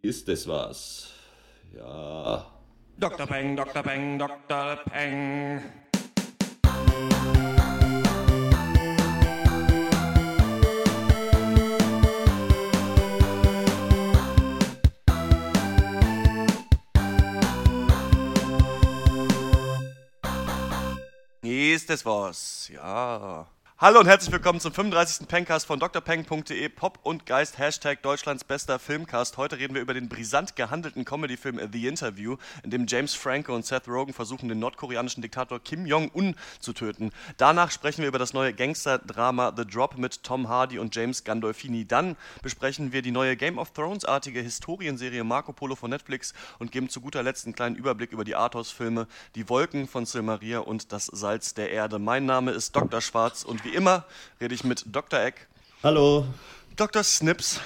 Ist das was? Ja. Dr. Peng, Dr. Peng, Dr. Peng. Ist das was? Ja. Hallo und herzlich willkommen zum 35. Pencast von drpeng.de, Pop und Geist, Hashtag Deutschlands bester Filmcast. Heute reden wir über den brisant gehandelten Comedy-Film The Interview, in dem James Franco und Seth Rogen versuchen, den nordkoreanischen Diktator Kim Jong-un zu töten. Danach sprechen wir über das neue Gangster-Drama The Drop mit Tom Hardy und James Gandolfini. Dann besprechen wir die neue Game of Thrones-artige Historienserie Marco Polo von Netflix und geben zu guter Letzt einen kleinen Überblick über die Arthouse-Filme Die Wolken von Silmaria und Das Salz der Erde. Mein Name ist Dr. Schwarz und wie immer rede ich mit Dr. Eck, Hallo. Dr. Snips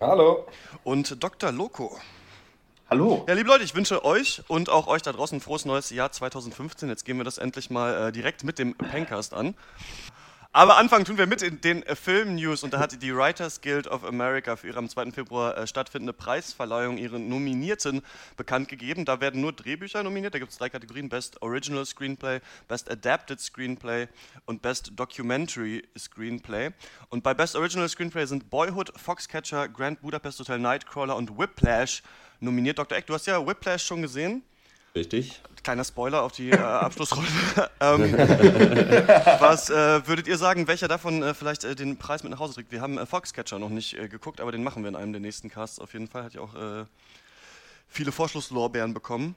Hallo. und Dr. Loco. Hallo. Ja, liebe Leute, ich wünsche euch und auch euch da draußen ein frohes neues Jahr 2015. Jetzt gehen wir das endlich mal äh, direkt mit dem Pencast an. Aber anfangen tun wir mit in den äh, Film-News und da hat die Writers Guild of America für ihre am 2. Februar äh, stattfindende Preisverleihung ihre Nominierten bekannt gegeben. Da werden nur Drehbücher nominiert, da gibt es drei Kategorien, Best Original Screenplay, Best Adapted Screenplay und Best Documentary Screenplay. Und bei Best Original Screenplay sind Boyhood, Foxcatcher, Grand Budapest Hotel, Nightcrawler und Whiplash nominiert. Dr. Eck, du hast ja Whiplash schon gesehen. Richtig? Kleiner Spoiler auf die äh, Abschlussrunde. ähm, was äh, würdet ihr sagen, welcher davon äh, vielleicht äh, den Preis mit nach Hause trägt? Wir haben äh, Foxcatcher noch nicht äh, geguckt, aber den machen wir in einem der nächsten Casts auf jeden Fall. Hat ja auch äh, viele Vorschusslorbeeren bekommen.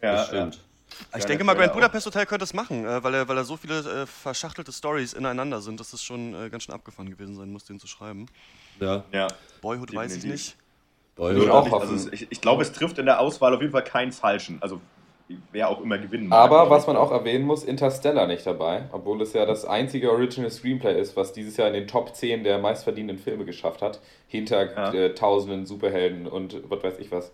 das stimmt. ich Ja, denke der mal, Grand. Budapest Hotel könnte es machen, weil, er, weil er so viele äh, verschachtelte Stories ineinander sind, dass es schon äh, ganz schön abgefahren gewesen sein muss, den zu schreiben. Ja. Ja. Boyhood weiß ich Definitiv. nicht. Ich, Boyhood. auch auch. nicht, also ich, ich glaube, es trifft in der Auswahl auf jeden Fall keinen falschen. Also wer auch immer gewinnen mag. Aber was man auch erwähnen muss, Interstellar nicht dabei, obwohl es ja das einzige Original Screenplay ist, was dieses Jahr in den Top 10 der meistverdienenden Filme geschafft hat, hinter Ja. äh, tausenden Superhelden und was weiß ich was.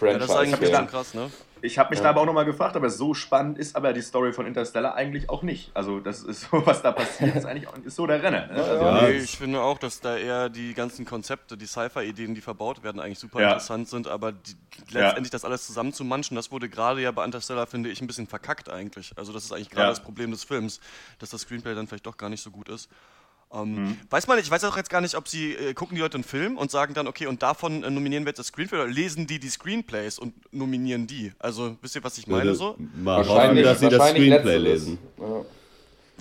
Ja, das ist eigentlich Franchise. ganz krass, ne? Ich habe mich Ja. da aber auch nochmal gefragt, aber so spannend ist aber die Story von Interstellar eigentlich auch nicht. Also das ist so, was da passiert, ist eigentlich auch, ist so der Renner. Ne? Also, Ja. Nee, ich finde auch, dass da eher die ganzen Konzepte, die Sci-Fi-Ideen, die verbaut werden, eigentlich super Ja. interessant sind, aber die, letztendlich das alles zusammenzumanschen, das wurde gerade ja bei Interstellar, finde ich, ein bisschen verkackt eigentlich. Also das ist eigentlich gerade Ja. das Problem des Films, dass das Screenplay dann vielleicht doch gar nicht so gut ist. Ähm, Mhm. Weiß man nicht, ich weiß auch jetzt gar nicht, ob sie äh, gucken die Leute einen Film und sagen dann, okay, und davon äh, nominieren wir jetzt das Screenplay oder lesen die die Screenplays und nominieren die? Also, wisst ihr, was ich meine so? Wahrscheinlich, dass sie das Screenplay lesen. Ja.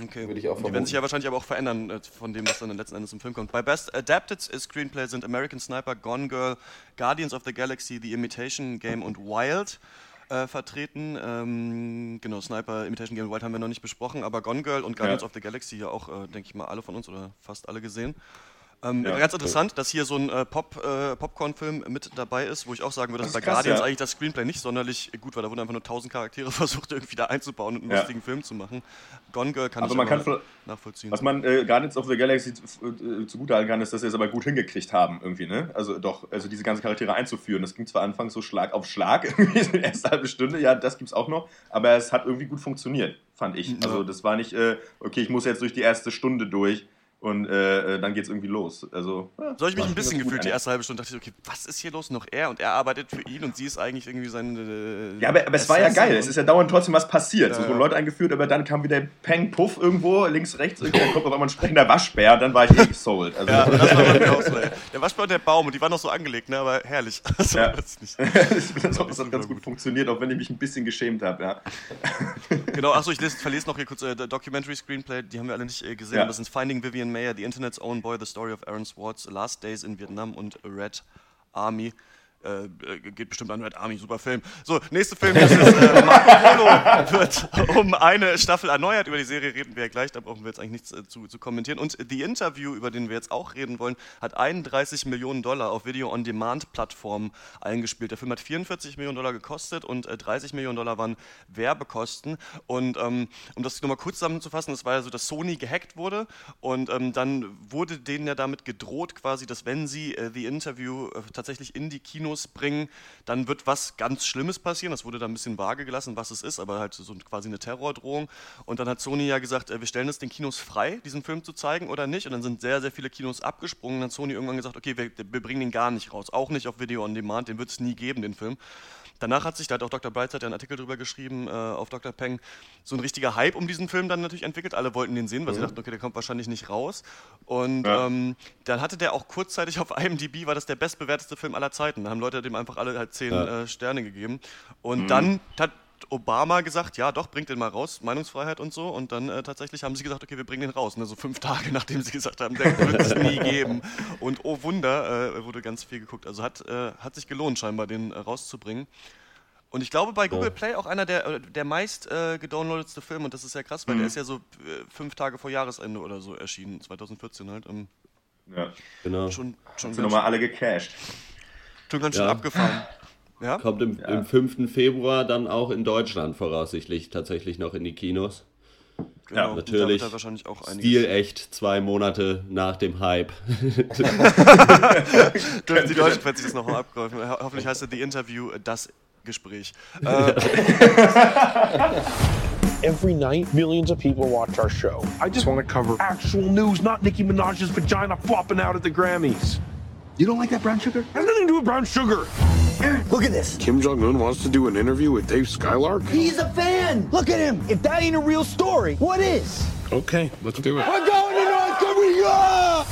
Okay. Würde ich auch die werden sich ja wahrscheinlich aber auch verändern äh, von dem, was dann letzten Endes im Film kommt. Bei Best Adapted Screenplay sind American Sniper, Gone Girl, Guardians of the Galaxy, The Imitation Game und Wild äh, vertreten. Ähm, genau, Sniper, Imitation Game Wild haben wir noch nicht besprochen, aber Gone Girl und Guardians Ja. of the Galaxy ja auch, äh, denke ich mal, alle von uns oder fast alle gesehen. Ähm, Ja. Ganz interessant, dass hier so ein äh, Pop, äh, Popcorn-Film mit dabei ist, wo ich auch sagen würde, dass Das bei krass, Guardians ja. eigentlich das Screenplay nicht sonderlich gut war. Da wurden einfach nur tausend Charaktere versucht, irgendwie da einzubauen und einen Ja. lustigen Film zu machen. Gone Girl kann Aber ich man kann nachvollziehen. Was man äh, Guardians of the Galaxy äh, zugutehalten kann, ist, dass sie es aber gut hingekriegt haben, irgendwie, ne? Also doch, also diese ganzen Charaktere einzuführen. Das ging zwar anfangs so Schlag auf Schlag, irgendwie so die erste halbe Stunde, ja, das gibt's auch noch, aber es hat irgendwie gut funktioniert, fand ich. Ja. Also das war nicht, äh, okay, ich muss jetzt durch die erste Stunde durch und äh, äh, dann geht's irgendwie los. Also, ja, So habe ich mich ein bisschen gut gefühlt, die erste halbe Stunde. dachte ich, okay, was ist hier los? Noch er und er arbeitet für ihn und sie ist eigentlich irgendwie seine. äh, Ja, aber, aber es war ja geil. und- Es ist ja dauernd trotzdem was passiert. Ja, so wurden Leute eingeführt, aber dann kam wieder Peng Puff irgendwo, links, rechts, irgendwie, dann kommt auf einmal ein sprechender Waschbär, dann war ich eh gesold. Also, Ja, das war bei mir auch so. ey. Der Waschbär und der Baum und die waren noch so angelegt, ne? aber herrlich. Also, Ja. weiß nicht. das hat das hat ganz gut funktioniert, auch wenn ich mich ein bisschen geschämt habe. Ja. Genau, achso, ich lese, verlese noch hier kurz äh, Documentary Screenplay, die haben wir alle nicht äh, gesehen. Ja. Das sind Finding Vivian Mayer, The Internet's Own Boy, The Story of Aaron Swartz, Last Days in Vietnam und Red Army. Äh, äh, geht bestimmt an Red Army, super Film. So, nächste Film ist äh, Marco Polo wird um eine Staffel erneuert. Über die Serie reden wir ja gleich, da brauchen wir jetzt eigentlich nichts äh, zu, zu kommentieren. Und The Interview, über den wir jetzt auch reden wollen, hat 31 Millionen Dollar auf Video-on-Demand-Plattformen eingespielt. Der Film hat 44 Millionen Dollar gekostet und äh, 30 Millionen Dollar waren Werbekosten. Und ähm, um das nochmal kurz zusammenzufassen, es war ja so, dass Sony gehackt wurde und ähm, dann wurde denen ja damit gedroht quasi, dass wenn sie äh, The Interview äh, tatsächlich in die Kinos Kinos bringen, dann wird was ganz Schlimmes passieren. Das wurde da ein bisschen vage gelassen, was es ist, aber halt so quasi eine Terrordrohung. Und dann hat Sony ja gesagt, äh, wir stellen es den Kinos frei, diesen Film zu zeigen oder nicht. Und dann sind sehr, sehr viele Kinos abgesprungen. Und dann hat Sony irgendwann gesagt, okay, wir, wir bringen den gar nicht raus. Auch nicht auf Video on Demand, den wird es nie geben, den Film. Danach hat sich, da hat auch Dr. Brightside ja einen Artikel drüber geschrieben äh, auf Dr. Peng, so ein richtiger Hype um diesen Film dann natürlich entwickelt. Alle wollten den sehen, weil mhm. sie dachten, okay, der kommt wahrscheinlich nicht raus. Und ja. ähm, dann hatte der auch kurzzeitig auf IMDb, war das der bestbewerteste Film aller Zeiten. Da haben Leute dem einfach alle halt zehn ja. äh, Sterne gegeben. Und mhm. dann hat Obama gesagt, ja doch, bringt den mal raus, Meinungsfreiheit und so. Und dann äh, tatsächlich haben sie gesagt, okay, wir bringen den raus. Ne? So fünf Tage, nachdem sie gesagt haben, der wird es nie geben. Und oh Wunder, äh, wurde ganz viel geguckt. Also hat, äh, hat sich gelohnt scheinbar, den äh, rauszubringen. Und ich glaube bei Google Play auch einer der, äh, der meist äh, gedownloadetste Filme. Und das ist ja krass, weil mhm. der ist ja so fünf Tage vor Jahresende oder so erschienen, 2014 halt. Ähm, ja, genau. Schon, schon sind nochmal alle gecached. Schon ganz schön ja. abgefahren. Ja? Kommt im, ja. im 5. Februar dann auch in Deutschland voraussichtlich tatsächlich noch in die Kinos. Genau, ja, natürlich. Wahrscheinlich auch Stil echt zwei Monate nach dem Hype. Dürfen die Deutschen sich das nochmal abgreifen. Hoffentlich heißt es The Interview das Gespräch. Every night, millions of people watch our show. I just want to cover actual news, not Nicki Minaj's vagina flopping out at the Grammys. You don't like that brown sugar? Has nothing to do with brown sugar. Look at this. Kim Jong Un wants to do an interview with Dave Skylark. He's a fan. Look at him. If that ain't a real story, what is? Okay, let's do it. We're going to North Korea.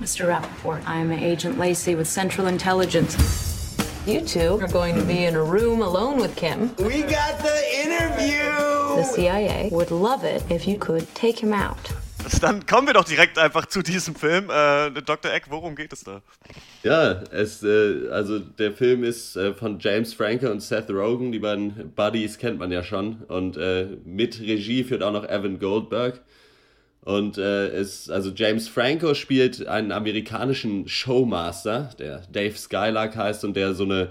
Mr. Rappaport, I'm Agent Lacey with Central Intelligence. You two are going to be in a room alone with Kim. We got the interview! The CIA would love it if you could take him out. Dann kommen wir doch direkt einfach zu diesem Film. Äh, Dr. Eck, worum geht es da? Ja, es, äh, also der Film ist äh, von James Franco und Seth Rogen. Die beiden Buddies kennt man ja schon. Und äh, mit Regie führt auch noch Evan Goldberg. Und äh, es, also James Franco spielt einen amerikanischen Showmaster, der Dave Skylark heißt und der so eine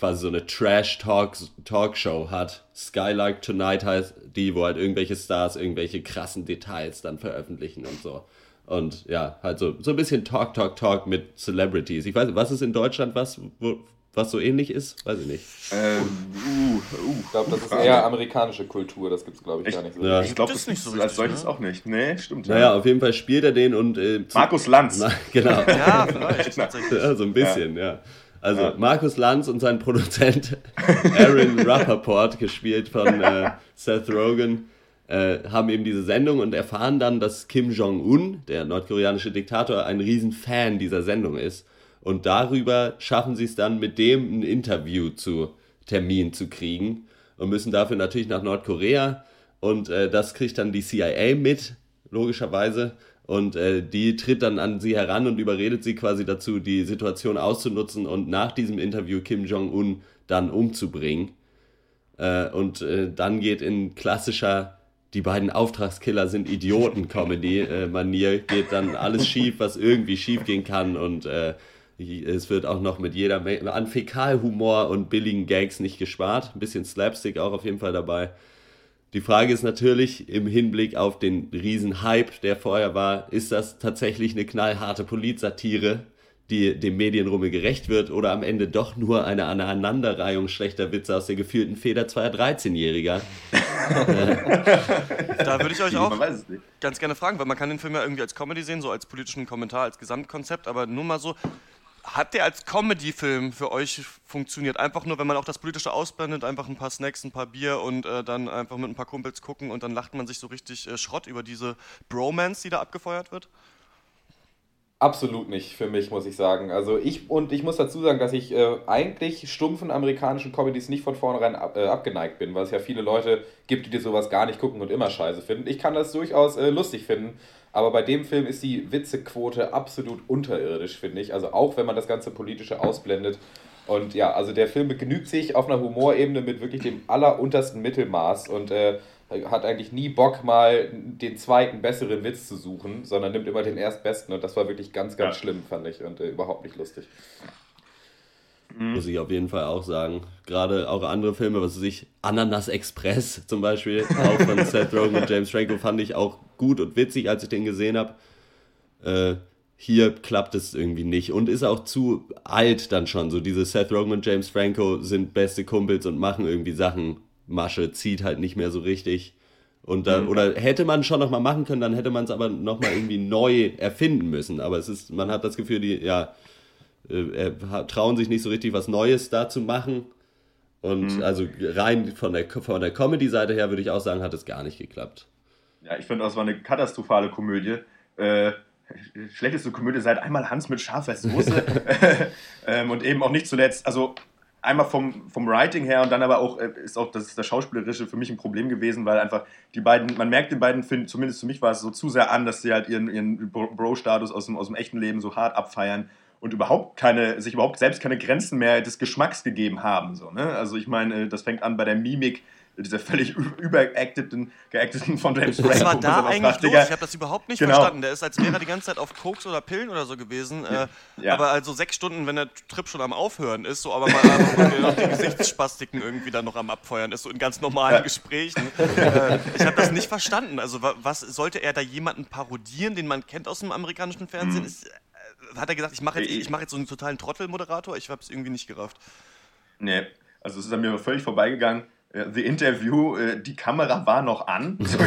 quasi so eine Trash-Talk-Talkshow hat. Skylark Tonight heißt die, wo halt irgendwelche Stars irgendwelche krassen Details dann veröffentlichen und so. Und ja, halt so, so ein bisschen Talk, Talk, Talk mit Celebrities. Ich weiß nicht, was ist in Deutschland was, wo, was so ähnlich ist? Weiß ich nicht. Ähm, uh, uh, ich glaube, das ist eher amerikanische Kultur, das gibt es, glaube ich, ich, gar nicht so. Ja. Ich glaube, das, nicht so als solches ne? auch nicht. Nee, stimmt. Naja, ja. auf jeden Fall spielt er den und. Äh, Markus Lanz. Na, genau. ja, vielleicht. ja, so ein bisschen, ja. ja. Also ja. Markus Lanz und sein Produzent Aaron Rappaport, gespielt von äh, Seth Rogen, äh, haben eben diese Sendung und erfahren dann, dass Kim Jong-un, der nordkoreanische Diktator, ein Riesenfan dieser Sendung ist und darüber schaffen sie es dann, mit dem ein Interview zu Termin zu kriegen und müssen dafür natürlich nach Nordkorea. Und äh, das kriegt dann die CIA mit, logischerweise. Und äh, die tritt dann an sie heran und überredet sie quasi dazu, die Situation auszunutzen und nach diesem Interview Kim Jong-un dann umzubringen. Äh, und äh, dann geht in klassischer die beiden Auftragskiller sind Idioten-Comedy-Manier, geht dann alles schief, was irgendwie schief gehen kann und äh, es wird auch noch mit jeder Menge an Fäkalhumor und billigen Gags nicht gespart. Ein bisschen Slapstick auch auf jeden Fall dabei. Die Frage ist natürlich im Hinblick auf den riesen Hype, der vorher war, ist das tatsächlich eine knallharte Politsatire, die dem Medienrummel gerecht wird oder am Ende doch nur eine Aneinanderreihung schlechter Witze aus der gefühlten Feder zweier 13-Jähriger? da würde ich euch auch ganz gerne fragen, weil man kann den Film ja irgendwie als Comedy sehen, so als politischen Kommentar, als Gesamtkonzept, aber nur mal so, hat der als Comedy-Film für euch funktioniert? Einfach nur, wenn man auch das Politische ausblendet, einfach ein paar Snacks, ein paar Bier und äh, dann einfach mit ein paar Kumpels gucken und dann lacht man sich so richtig äh, Schrott über diese Bromance, die da abgefeuert wird? Absolut nicht für mich, muss ich sagen. Also ich und ich muss dazu sagen, dass ich äh, eigentlich stumpfen amerikanischen Comedies nicht von vornherein ab, äh, abgeneigt bin, weil es ja viele Leute gibt, die dir sowas gar nicht gucken und immer scheiße finden. Ich kann das durchaus äh, lustig finden, aber bei dem Film ist die Witzequote absolut unterirdisch, finde ich. Also auch wenn man das ganze Politische ausblendet. Und ja, also der Film begnügt sich auf einer Humorebene mit wirklich dem alleruntersten Mittelmaß und äh, hat eigentlich nie Bock, mal den zweiten besseren Witz zu suchen, sondern nimmt immer den erstbesten. Und das war wirklich ganz, ganz ja. schlimm, fand ich, und äh, überhaupt nicht lustig. Mhm. Muss ich auf jeden Fall auch sagen. Gerade auch andere Filme, was weiß ich, Ananas Express zum Beispiel, auch von Seth Rogen und James Franco, fand ich auch gut und witzig, als ich den gesehen habe. Äh, hier klappt es irgendwie nicht und ist auch zu alt dann schon. So diese Seth Rogen und James Franco sind beste Kumpels und machen irgendwie Sachen. Masche zieht halt nicht mehr so richtig. Und da, mhm. oder hätte man schon nochmal machen können, dann hätte man es aber nochmal irgendwie neu erfinden müssen. Aber es ist, man hat das Gefühl, die, ja, äh, trauen sich nicht so richtig was Neues da zu machen. Und mhm. also rein von der, von der Comedy-Seite her würde ich auch sagen, hat es gar nicht geklappt. Ja, ich finde, das war eine katastrophale Komödie. Äh, schlechteste Komödie seit einmal Hans mit scharfer Soße. ähm, und eben auch nicht zuletzt, also einmal vom, vom Writing her und dann aber auch äh, ist auch das, ist das Schauspielerische für mich ein Problem gewesen, weil einfach die beiden, man merkt den beiden Filmen, zumindest für mich war es so zu sehr an, dass sie halt ihren, ihren Bro-Status aus dem, aus dem echten Leben so hart abfeiern und überhaupt keine, sich überhaupt selbst keine Grenzen mehr des Geschmacks gegeben haben. So, ne? Also ich meine, das fängt an bei der Mimik, dieser völlig überacteten, geacteten von James Franco. Was war da eigentlich los? Ich habe das überhaupt nicht genau. verstanden. Der ist, als wäre er die ganze Zeit auf Koks oder Pillen oder so gewesen. Äh, ja. Aber also sechs Stunden, wenn der Trip schon am Aufhören ist, so aber mal noch die Gesichtsspastiken irgendwie dann noch am Abfeuern ist, so in ganz normalen ja. Gesprächen. Äh, ich habe das nicht verstanden. Also was sollte er da jemanden parodieren, den man kennt aus dem amerikanischen Fernsehen? Mhm. Ist, äh, hat er gesagt, ich mache jetzt, ich mach jetzt so einen totalen Trottelmoderator? Ich habe es irgendwie nicht gerafft. Nee, also es ist an mir völlig vorbeigegangen. The Interview, äh, die Kamera war noch an. so,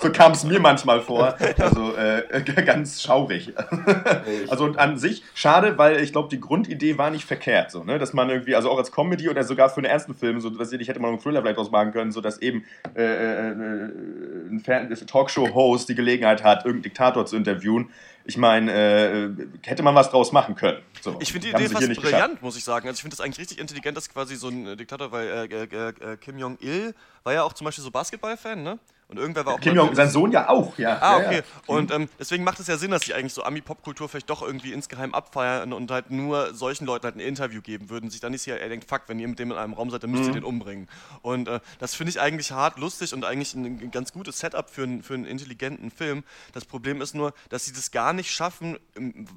so kam es mir manchmal vor. Also äh, ganz schaurig. also und an sich schade, weil ich glaube, die Grundidee war nicht verkehrt. So, ne? Dass man irgendwie, also auch als Comedy oder sogar für einen ersten Film, so, was ich hätte mal einen Thriller vielleicht ausmachen können, so dass eben äh, äh, äh ein Talkshow-Host die Gelegenheit hat, irgendeinen Diktator zu interviewen ich meine, äh, hätte man was draus machen können. So, ich finde die Idee fast brillant, geschafft. muss ich sagen. Also ich finde das eigentlich richtig intelligent, dass quasi so ein Diktator, weil äh, äh, äh Kim Jong-il war ja auch zum Beispiel so Basketball-Fan, ne? Und irgendwer war auch. Kim Jong, sein Sohn ja auch, ja. Ah, okay. Ja, Und ähm, deswegen macht es ja Sinn, dass sie eigentlich so Ami-Pop-Kultur vielleicht doch irgendwie insgeheim abfeiern und halt nur solchen Leuten halt ein Interview geben würden. Sich dann nicht hier, er denkt, fuck, wenn ihr mit dem in einem Raum seid, dann müsst ihr mhm. den umbringen. Und äh, das finde ich eigentlich hart lustig und eigentlich ein, ein ganz gutes Setup für, ein, für einen intelligenten Film. Das Problem ist nur, dass sie das gar nicht schaffen,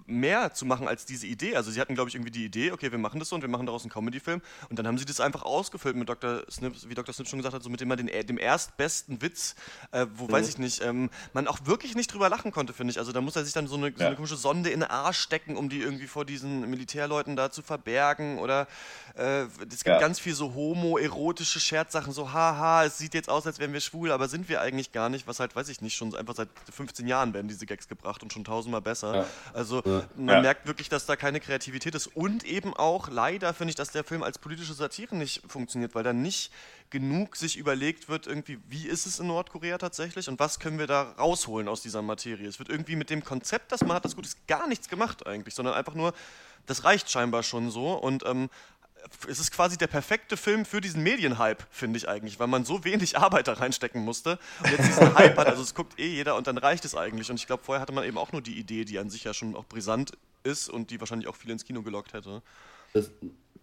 mehr zu machen als diese Idee. Also sie hatten, glaube ich, irgendwie die Idee, okay, wir machen das so und wir machen daraus einen Comedy-Film. Und dann haben sie das einfach ausgefüllt mit Dr. Snips, wie Dr. Snips schon gesagt hat, so mit dem, den, dem erstbesten Witz, äh, wo, mhm. weiß ich nicht, ähm, man auch wirklich nicht drüber lachen konnte, finde ich. Also da muss er sich dann so eine, ja. so eine, komische Sonde in den Arsch stecken, um die irgendwie vor diesen Militärleuten da zu verbergen. Oder äh, es gibt ja. ganz viel so homoerotische Scherzsachen, so haha, es sieht jetzt aus, als wären wir schwul, aber sind wir eigentlich gar nicht, was halt, weiß ich nicht, schon einfach seit 15 Jahren werden diese Gags gebracht und schon tausendmal besser. Ja. Also man merkt wirklich, dass da keine Kreativität ist und eben auch leider finde ich, dass der Film als politische Satire nicht funktioniert, weil da nicht genug sich überlegt wird, irgendwie, wie ist es in Nordkorea tatsächlich und was können wir da rausholen aus dieser Materie. Es wird irgendwie mit dem Konzept, das man hat, das gut ist, gar nichts gemacht eigentlich, sondern einfach nur, das reicht scheinbar schon so und ähm, es ist quasi der perfekte Film für diesen Medienhype, finde ich eigentlich, weil man so wenig Arbeit da reinstecken musste und jetzt diesen Hype hat, also es guckt eh jeder und dann reicht es eigentlich und ich glaube, vorher hatte man eben auch nur die Idee, die an sich ja schon auch brisant ist und die wahrscheinlich auch viele ins Kino gelockt hätte. Das,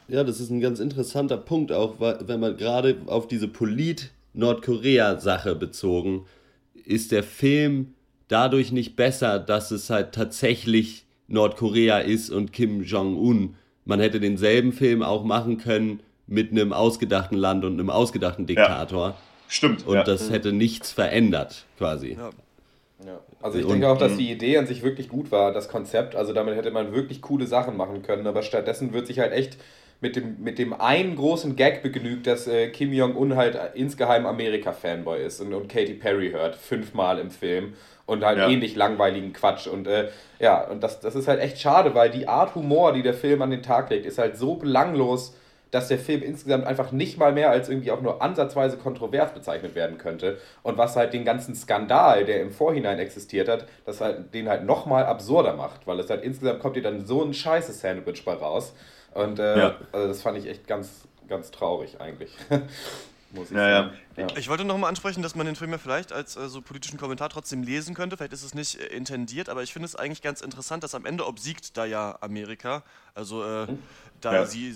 ja, das ist ein ganz interessanter Punkt, auch wenn man gerade auf diese Polit-Nordkorea-Sache bezogen, ist der Film dadurch nicht besser, dass es halt tatsächlich Nordkorea ist und Kim Jong-un. Man hätte denselben Film auch machen können mit einem ausgedachten Land und einem ausgedachten Diktator. Ja, stimmt. Und ja. das hätte nichts verändert, quasi. Ja. Ja. Also ich und, denke auch, dass die Idee an sich wirklich gut war, das Konzept. Also damit hätte man wirklich coole Sachen machen können. Aber stattdessen wird sich halt echt mit dem, mit dem einen großen Gag begnügt, dass äh, Kim Jong-un halt insgeheim Amerika-Fanboy ist und, und Katy Perry hört, fünfmal im Film und halt ja. ähnlich langweiligen Quatsch. Und äh, ja, und das, das ist halt echt schade, weil die Art Humor, die der Film an den Tag legt, ist halt so belanglos, dass der Film insgesamt einfach nicht mal mehr als irgendwie auch nur ansatzweise kontrovers bezeichnet werden könnte. Und was halt den ganzen Skandal, der im Vorhinein existiert hat, das halt den halt nochmal absurder macht, weil es halt insgesamt kommt dir dann so ein scheiße Sandwich bei raus. Und äh, ja. also das fand ich echt ganz, ganz traurig eigentlich. Muss ich, ja, sagen. Ja. ich wollte noch mal ansprechen, dass man den Film ja vielleicht als äh, so politischen Kommentar trotzdem lesen könnte. Vielleicht ist es nicht äh, intendiert, aber ich finde es eigentlich ganz interessant, dass am Ende obsiegt da ja Amerika. Also äh, hm. Da ja. sie,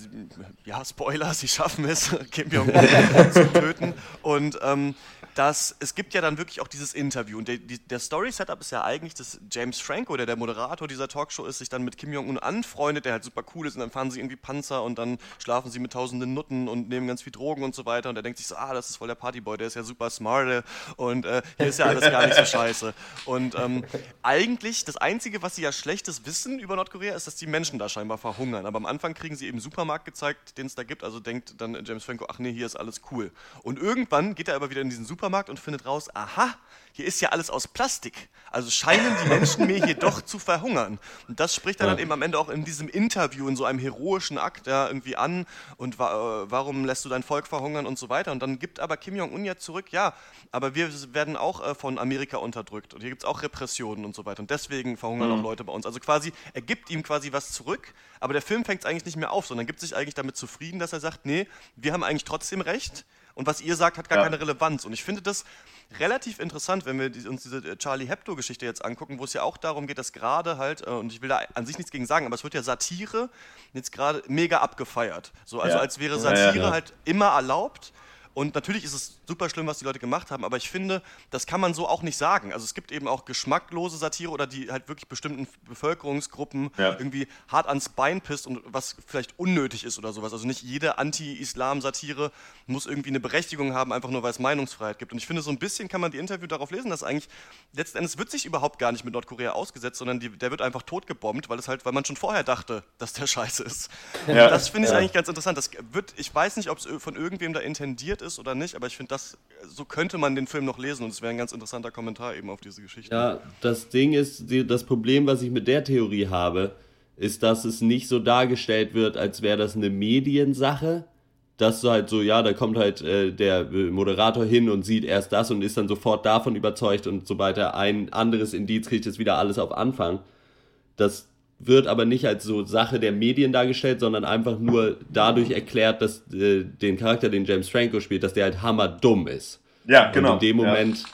ja Spoiler, sie schaffen es, Kim Jong-un zu töten. Und ähm, dass es gibt ja dann wirklich auch dieses Interview. Und der, der Story-Setup ist ja eigentlich, dass James Franco, der der Moderator dieser Talkshow ist, sich dann mit Kim Jong-un anfreundet, der halt super cool ist. Und dann fahren sie irgendwie Panzer und dann schlafen sie mit tausenden Nutten und nehmen ganz viel Drogen und so weiter. Und er denkt sich so, ah, das ist voll der Partyboy, der ist ja super smart äh, und äh, hier ist ja alles gar nicht so scheiße. Und ähm, eigentlich, das Einzige, was sie ja schlechtes wissen über Nordkorea, ist, dass die Menschen da scheinbar verhungern. Aber am Anfang kriegen sie eben Supermarkt gezeigt, den es da gibt. Also denkt dann James Franco, ach nee, hier ist alles cool. Und irgendwann geht er aber wieder in diesen Supermarkt und findet raus, aha, hier ist ja alles aus Plastik. Also scheinen die Menschen mir hier doch zu verhungern. Und das spricht er dann eben am Ende auch in diesem Interview, in so einem heroischen Akt ja, irgendwie an. Und wa äh, warum lässt du dein Volk verhungern und so weiter. Und dann gibt aber Kim Jong-un ja zurück, ja, aber wir werden auch äh, von Amerika unterdrückt. Und hier gibt es auch Repressionen und so weiter. Und deswegen verhungern Mhm. auch Leute bei uns. Also quasi, er gibt ihm quasi was zurück, aber der Film fängt es eigentlich nicht mehr auf, sondern gibt sich eigentlich damit zufrieden, dass er sagt, nee, wir haben eigentlich trotzdem recht. Und was ihr sagt, hat gar Ja. keine Relevanz. Und ich finde das relativ interessant, wenn wir uns diese äh, Charlie Hebdo-Geschichte jetzt angucken, wo es ja auch darum geht, dass gerade halt, äh, und ich will da an sich nichts gegen sagen, aber es wird ja Satire jetzt gerade mega abgefeiert. So, also Ja. als wäre Satire ja. halt immer erlaubt. Und natürlich ist es super schlimm, was die Leute gemacht haben, aber ich finde, das kann man so auch nicht sagen. Also es gibt eben auch geschmacklose Satire oder die halt wirklich bestimmten Bevölkerungsgruppen Ja. irgendwie hart ans Bein pisst und was vielleicht unnötig ist oder sowas. Also nicht jede Anti-Islam-Satire muss irgendwie eine Berechtigung haben, einfach nur weil es Meinungsfreiheit gibt. Und ich finde, so ein bisschen kann man die Interview darauf lesen, dass eigentlich letzten Endes wird sich überhaupt gar nicht mit Nordkorea ausgesetzt, sondern die, der wird einfach totgebombt, weil es halt, weil man schon vorher dachte, dass der scheiße ist. Ja. Das finde ich Ja. eigentlich ganz interessant. Das wird, ich weiß nicht, ob es von irgendwem da intendiert ist oder nicht, aber ich finde, das so könnte man den Film noch lesen und es wäre ein ganz interessanter Kommentar eben auf diese Geschichte. Ja, das Ding ist, das Problem, was ich mit der Theorie habe, ist, dass es nicht so dargestellt wird, als wäre das eine Mediensache. Dass so halt so, ja, da kommt halt äh, der äh, Moderator hin und sieht erst das und ist dann sofort davon überzeugt und sobald er ein anderes Indiz kriegt, ist wieder alles auf Anfang. Das wird aber nicht als so Sache der Medien dargestellt, sondern einfach nur dadurch erklärt, dass äh, den Charakter, den James Franco spielt, dass der halt hammerdumm ist. Ja, genau. Und in dem Ja. Moment.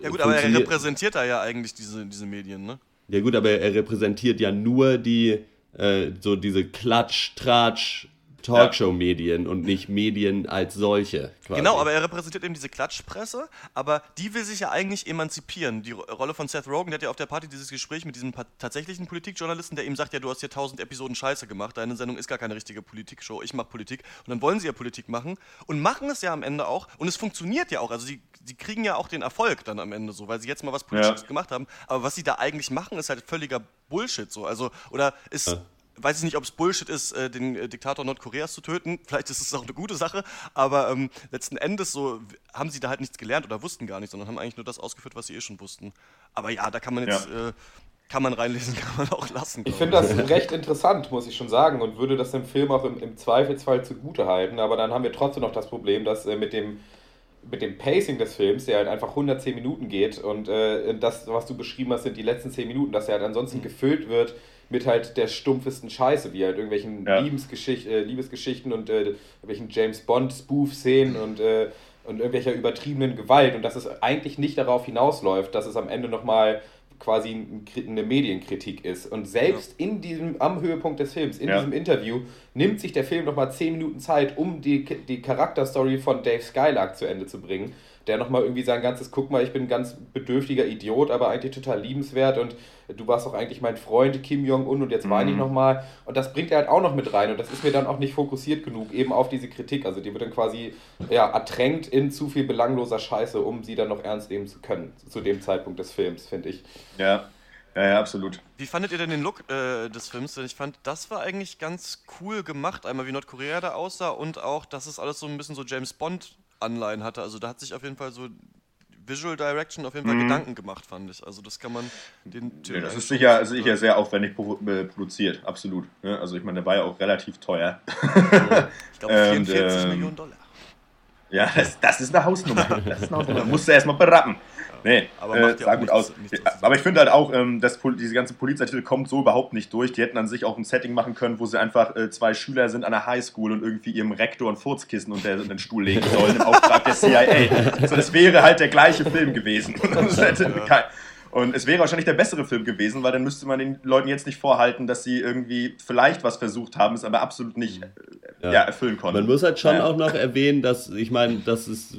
Ja gut, aber er repräsentiert da ja eigentlich diese, diese Medien, ne? Ja gut, aber er repräsentiert ja nur die, äh, so diese Klatsch, Tratsch, Talkshow-Medien und nicht Medien als solche. Quasi. Genau, aber er repräsentiert eben diese Klatschpresse, aber die will sich ja eigentlich emanzipieren. Die Ro- Rolle von Seth Rogen, der hat ja auf der Party dieses Gespräch mit diesem tatsächlichen Politikjournalisten, der ihm sagt, ja, du hast hier tausend Episoden Scheiße gemacht, deine Sendung ist gar keine richtige Politikshow, ich mache Politik. Und dann wollen sie ja Politik machen und machen es ja am Ende auch und es funktioniert ja auch. Also sie, sie kriegen ja auch den Erfolg dann am Ende so, weil sie jetzt mal was Politisches Ja. gemacht haben. Aber was sie da eigentlich machen, ist halt völliger Bullshit so. Also, oder ist weiß ich nicht, ob es Bullshit ist, äh, den äh, Diktator Nordkoreas zu töten. Vielleicht ist es auch eine gute Sache, aber ähm, letzten Endes so haben sie da halt nichts gelernt oder wussten gar nicht, sondern haben eigentlich nur das ausgeführt, was sie eh schon wussten. Aber ja, da kann man jetzt, äh, kann man reinlesen, kann man auch lassen. Ich finde das recht interessant, muss ich schon sagen, und würde das dem Film auch im, im Zweifelsfall zugute halten. Aber dann haben wir trotzdem noch das Problem, dass äh, mit dem mit dem Pacing des Films, der halt einfach 110 Minuten geht und äh, das, was du beschrieben hast, sind die letzten 10 Minuten, dass er halt ansonsten gefüllt wird mit halt der stumpfesten Scheiße, wie halt irgendwelchen Ja. Liebesgeschicht, äh, Liebesgeschichten und äh, irgendwelchen James Bond-Spoof-Szenen und, äh, und irgendwelcher übertriebenen Gewalt und dass es eigentlich nicht darauf hinausläuft, dass es am Ende nochmal quasi eine Medienkritik ist. Und selbst in diesem, am Höhepunkt des Films, in Ja. diesem Interview, nimmt sich der Film nochmal 10 Minuten Zeit, um die, die Charakterstory von Dave Skylark zu Ende zu bringen. Der nochmal irgendwie sein ganzes, guck mal, ich bin ein ganz bedürftiger Idiot, aber eigentlich total liebenswert und du warst auch eigentlich mein Freund Kim Jong-un und jetzt weine ich nochmal. Und das bringt er halt auch noch mit rein und das ist mir dann auch nicht fokussiert genug eben auf diese Kritik. Also die wird dann quasi ja, ertränkt in zu viel belangloser Scheiße, um sie dann noch ernst nehmen zu können, zu dem Zeitpunkt des Films, finde ich. Ja. ja, ja, absolut. Wie fandet ihr denn den Look äh, des Films? Denn ich fand, das war eigentlich ganz cool gemacht. Einmal wie Nordkorea da aussah und auch, dass es alles so ein bisschen so James Bond-Anleihen hatte. Also da hat sich auf jeden Fall so Visual Direction auf jeden Fall Gedanken gemacht, fand ich. Also das kann man den Mhm. Nee, das ist sicher, sicher sehr aufwendig äh, produziert, absolut. Ne? Also ich meine, der war ja auch relativ teuer. Ich glaube Und, 44 ähm, Millionen Dollar. Ja, das, das ist eine Hausnummer. Das ist eine Hausnummer. Musst du erstmal berappen. Nee, Aber äh, macht ja sah auch gut nichts- aus. nichts, Ja, aber ich finde halt auch, ähm, dass diese ganze Polizeitil kommt so überhaupt nicht durch. Die hätten an sich auch ein Setting machen können, wo sie einfach äh, zwei Schüler sind an der Highschool und irgendwie ihrem Rektor ein Furzkissen unter den Stuhl legen sollen im Auftrag der CIA. So, das wäre halt der gleiche Film gewesen. Das hätte kein- Und es wäre wahrscheinlich der bessere Film gewesen, weil dann müsste man den Leuten jetzt nicht vorhalten, dass sie irgendwie vielleicht was versucht haben, es aber absolut nicht äh, ja. erfüllen konnten. Man muss halt schon Ja. auch noch erwähnen, dass, ich meine, das ist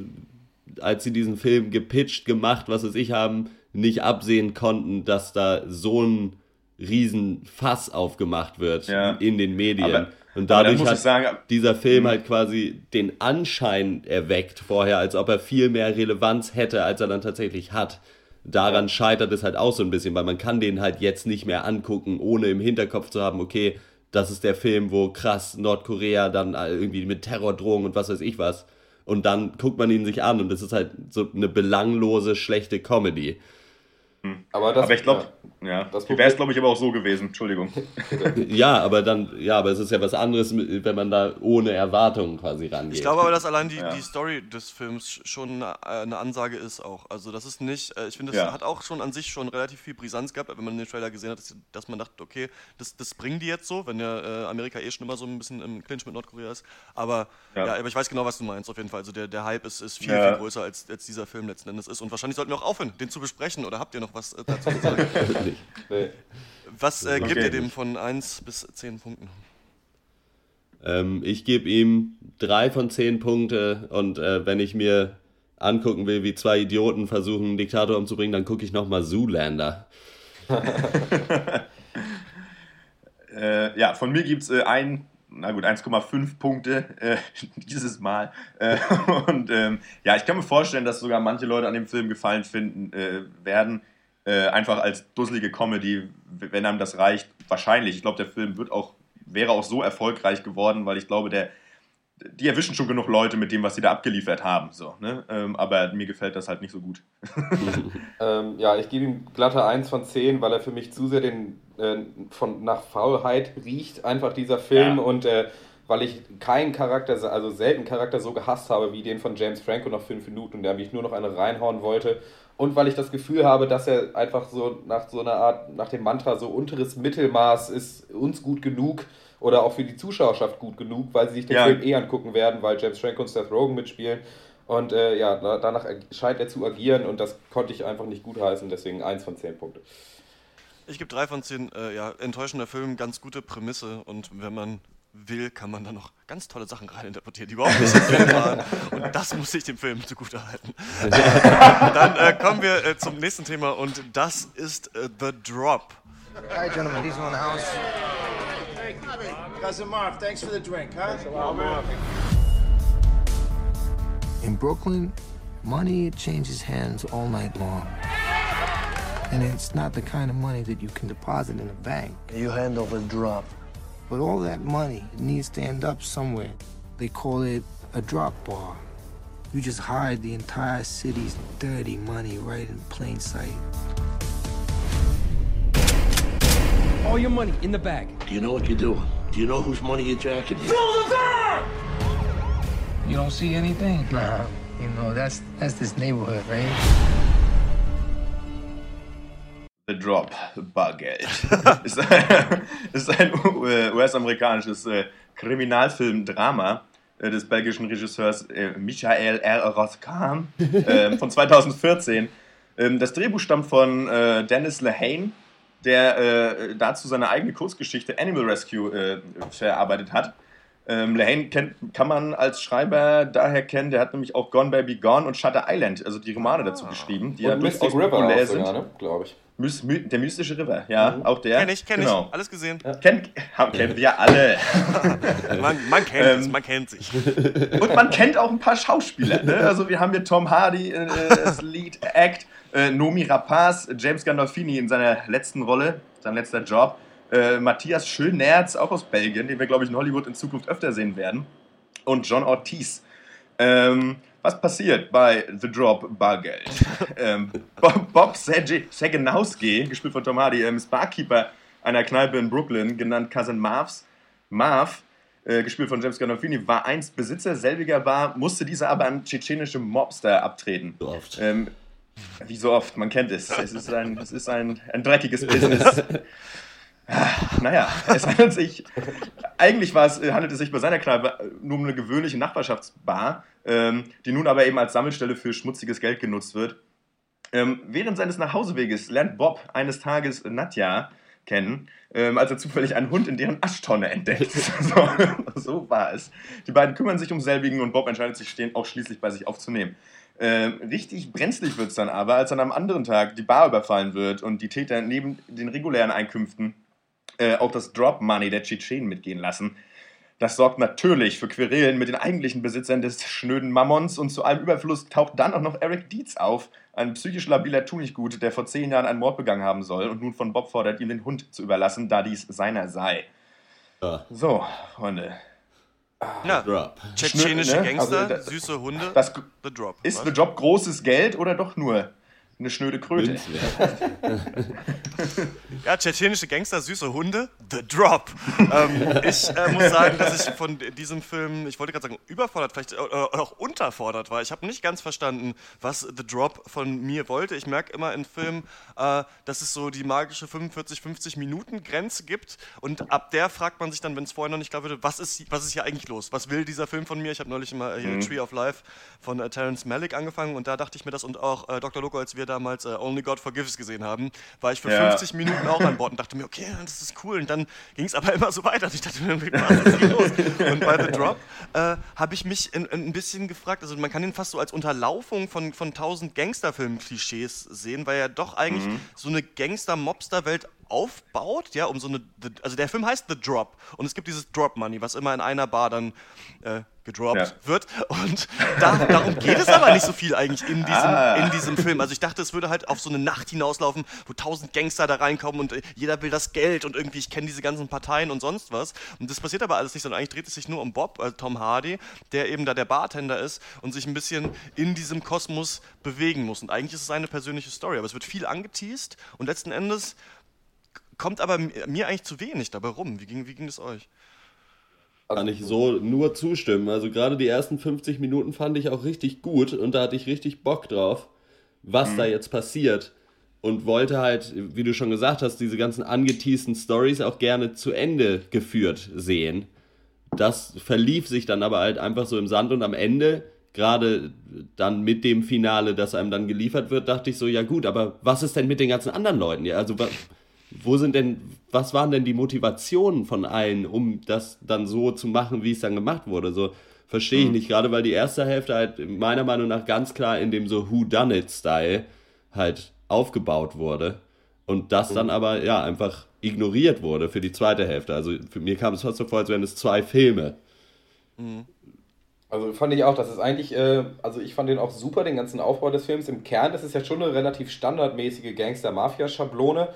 als sie diesen Film gepitcht, gemacht, was weiß ich haben, nicht absehen konnten, dass da so ein Riesenfass aufgemacht wird Ja. in den Medien. Aber- und dadurch hat sagen, dieser Film halt quasi den Anschein erweckt vorher, als ob er viel mehr Relevanz hätte, als er dann tatsächlich hat. Daran scheitert es halt auch so ein bisschen, weil man kann den halt jetzt nicht mehr angucken, ohne im Hinterkopf zu haben, okay, das ist der Film, wo krass Nordkorea dann irgendwie mit Terrordrohungen und was weiß ich was. Und dann guckt man ihn sich an und es ist halt so eine belanglose, schlechte Comedy. Aber, das, Aber ich glaube, ja, Das die wäre es, glaube ich, aber auch so gewesen. Entschuldigung. Ja, aber dann, ja, aber es ist ja was anderes, wenn man da ohne Erwartungen quasi rangeht. Ich glaube aber, dass allein die, Ja. die Story des Films schon eine, äh, eine Ansage ist auch. Also das ist nicht, äh, ich finde, das Ja. hat auch schon an sich schon relativ viel Brisanz gehabt, wenn man den Trailer gesehen hat, dass, dass man dachte, okay, das, das bringen die jetzt so, wenn ja äh, Amerika eh schon immer so ein bisschen im Clinch mit Nordkorea ist. Aber ja. Ja. aber ich weiß genau, was du meinst, auf jeden Fall. Also der, der Hype ist, ist viel, Ja. viel größer, als, als dieser Film letzten Endes ist. Und wahrscheinlich sollten wir auch aufhören, den zu besprechen. Oder habt ihr noch was äh, dazu zu sagen? Nee. was äh, gebt ihr dem von 1 bis 10 Punkten? Ähm, ich gebe ihm drei von zehn Punkte und äh, wenn ich mir angucken will, wie zwei Idioten versuchen, einen Diktator umzubringen, dann gucke ich nochmal Zoolander. Äh, ja, von mir gibt es äh, ein, na gut, 1,5 Punkte äh, dieses Mal. Äh, und ähm, ja, ich kann mir vorstellen, dass sogar manche Leute an dem Film gefallen finden äh, werden. Äh, einfach als dusselige Comedy, wenn einem das reicht. Wahrscheinlich. Ich glaube, der Film wird auch, wäre auch so erfolgreich geworden, weil ich glaube, der, die erwischen schon genug Leute mit dem, was sie da abgeliefert haben. So, ne? ähm, aber mir gefällt das halt nicht so gut. Ähm, ja, ich gebe ihm glatte 1 von 10, weil er für mich zu sehr den, äh, von, nach Faulheit riecht, einfach dieser Film. Ja. Und äh, weil ich keinen Charakter, also selten Charakter so gehasst habe wie den von James Franco nach 5 Minuten, der mich nur noch eine reinhauen wollte. Und weil ich das Gefühl habe, dass er einfach so nach so einer Art, nach dem Mantra, so unteres Mittelmaß ist uns gut genug oder auch für die Zuschauerschaft gut genug, weil sie sich den Ja. Film eh angucken werden, weil James Franco und Seth Rogen mitspielen. Und äh, ja, da, danach scheint er zu agieren und das konnte ich einfach nicht gutheißen, deswegen 1 von 10 Punkte. Ich gebe drei von zehn. Äh, ja, enttäuschender Film, ganz gute Prämisse und wenn man will, kann man da noch ganz tolle Sachen reininterpretieren, die überhaupt nicht im Film waren. Und das muss ich dem Film zugutehalten. Dann äh, kommen wir äh, zum nächsten Thema und das ist äh, The Drop. Hi, gentlemen. These one house. Cousin Marv, thanks for the drink, huh? In Brooklyn, money changes hands all night long. And it's not the kind of money that you can deposit in a bank. You hand over a drop. But all that money needs to end up somewhere. They call it a drop bar. You just hide the entire city's dirty money right in plain sight. All your money in the bag. Do you know what you're doing? Do you know whose money you're jacking? Fill the bag! You don't see anything? Nah, you know, that's that's this neighborhood, right? The Drop, Bargeld. ist ein, ein US-amerikanisches äh, Kriminalfilm-Drama äh, des belgischen Regisseurs äh, Michael R. Rothkamp äh, von 2014. Ähm, das Drehbuch stammt von Dennis Lehane, der dazu seine eigene Kurzgeschichte Animal Rescue verarbeitet hat. Ähm, Lehane kennt, kann man als Schreiber daher kennen, der hat nämlich auch Gone Baby Gone und Shutter Island, also die Romane dazu geschrieben, die ja und Mystic durchaus River populär sind. sogar, ne? glaube ich. Mys My der mystische River, ja, auch der. Kenn ich, kenn genau. ich, alles gesehen. Kennt, haben, kennen wir alle. Man, man kennt Ähm, es, man kennt sich. Und man kennt auch ein paar Schauspieler. Ne? Also wir haben hier Tom Hardy äh, als Lead Act, äh, Nomi Rapaz, James Gandolfini in seiner letzten Rolle, sein letzter Job, äh, Matthias Schönerz, auch aus Belgien, den wir, glaube ich, in Hollywood in Zukunft öfter sehen werden, und John Ortiz. Ähm, was passiert bei The Drop Bargeld? ähm, Bob, Bob Seg- Segenowski, gespielt von Tom Hardy, ähm, ist Barkeeper einer Kneipe in Brooklyn, genannt Cousin Marv's. Marv, äh, gespielt von James Gandolfini, war einst Besitzer selbiger Bar, musste dieser aber an tschetschenische Mobster abtreten. So oft. Ähm, wie so oft, man kennt es. Es ist ein, es ist ein, ein dreckiges Business. Ah, Naja, es handelt sich, eigentlich war es, handelt es sich bei seiner Kneipe nur um eine gewöhnliche Nachbarschaftsbar, ähm, die nun aber eben als Sammelstelle für schmutziges Geld genutzt wird. Ähm, während seines Nachhauseweges lernt Bob eines Tages Nadja kennen, ähm, als er zufällig einen Hund in deren Aschtonne entdeckt. so, so war es. Die beiden kümmern sich um selbigen und Bob entscheidet sich stehen, auch schließlich bei sich aufzunehmen. Ähm, richtig brenzlig wird es dann aber, als dann am anderen Tag die Bar überfallen wird und die Täter neben den regulären Einkünften äh, auch das Drop Money der Tschetschenen mitgehen lassen. Das sorgt natürlich für Querelen mit den eigentlichen Besitzern des schnöden Mammons und zu allem Überfluss taucht dann auch noch Eric Dietz auf, ein psychisch labiler Tunichtgut, der vor zehn Jahren einen Mord begangen haben soll und nun von Bob fordert, ihm den Hund zu überlassen, da dies seiner sei. Ja. So, Freunde. Ja, Drop. tschetschenische ne? Gangster, Also, das- süße Hunde, Das The Drop. ist was? The Job großes Geld oder doch nur eine schnöde Kröte? Ja, tschetschenische Gangster, süße Hunde, The Drop. ähm, ich äh, muss sagen, dass ich von diesem Film, ich wollte gerade sagen, überfordert, vielleicht äh, auch unterfordert war. Ich habe nicht ganz verstanden, was The Drop von mir wollte. Ich merke immer in Filmen, äh, dass es so die magische 45, 50 Minuten Grenze gibt und ab der fragt man sich dann, wenn es vorher noch nicht klar wird, was ist, was ist hier eigentlich los? Was will dieser Film von mir? Ich habe neulich immer äh, hier Tree of Life von äh, Terrence Malick angefangen und da dachte ich mir das und auch äh, Dr. Loco, als wir damals äh, Only God Forgives gesehen haben, war ich für Ja. 50 Minuten auch an Bord und dachte mir, okay, das ist cool. Und dann ging es aber immer so weiter. Und ich dachte mir, was ist hier los? Und bei The Drop äh, habe ich mich in, in ein bisschen gefragt, also man kann ihn fast so als Unterlaufung von, von tausend Gangsterfilm-Klischees sehen, weil er doch eigentlich so eine Gangster-Mobster-Welt aufbaut, ja, um so eine, also der Film heißt The Drop und es gibt dieses Drop Money, was immer in einer Bar dann äh, gedroppt Ja. wird und da, darum geht es aber nicht so viel eigentlich in diesem, Ah. in diesem Film. Also ich dachte, es würde halt auf so eine Nacht hinauslaufen, wo tausend Gangster da reinkommen und äh, jeder will das Geld und irgendwie, ich kenne diese ganzen Parteien und sonst was. Und das passiert aber alles nicht, sondern eigentlich dreht es sich nur um Bob, äh, Tom Hardy, der eben da der Bartender ist und sich ein bisschen in diesem Kosmos bewegen muss. Und eigentlich ist es seine persönliche Story, aber es wird viel angeteased und letzten Endes kommt aber mi- mir eigentlich zu wenig dabei rum. Wie ging, wie ging es euch? Kann ich so nur zustimmen. Also gerade die ersten 50 Minuten fand ich auch richtig gut und da hatte ich richtig Bock drauf, was da jetzt passiert. Und wollte halt, wie du schon gesagt hast, diese ganzen angeteasten Stories auch gerne zu Ende geführt sehen. Das verlief sich dann aber halt einfach so im Sand und am Ende, gerade dann mit dem Finale, das einem dann geliefert wird, dachte ich so, ja gut, aber was ist denn mit den ganzen anderen Leuten? Ja, also wo sind denn, was waren denn die Motivationen von allen, um das dann so zu machen, wie es dann gemacht wurde? So verstehe ich nicht, gerade weil die erste Hälfte halt meiner Meinung nach ganz klar in dem so Who Done It Style halt aufgebaut wurde und das dann aber ja einfach ignoriert wurde für die zweite Hälfte. Also für mir kam es fast so vor, als wären es zwei Filme. Also fand ich auch, das ist eigentlich, äh, also ich fand den auch super, den ganzen Aufbau des Films. Im Kern ist es ja schon eine relativ standardmäßige Gangster-Mafia-Schablone.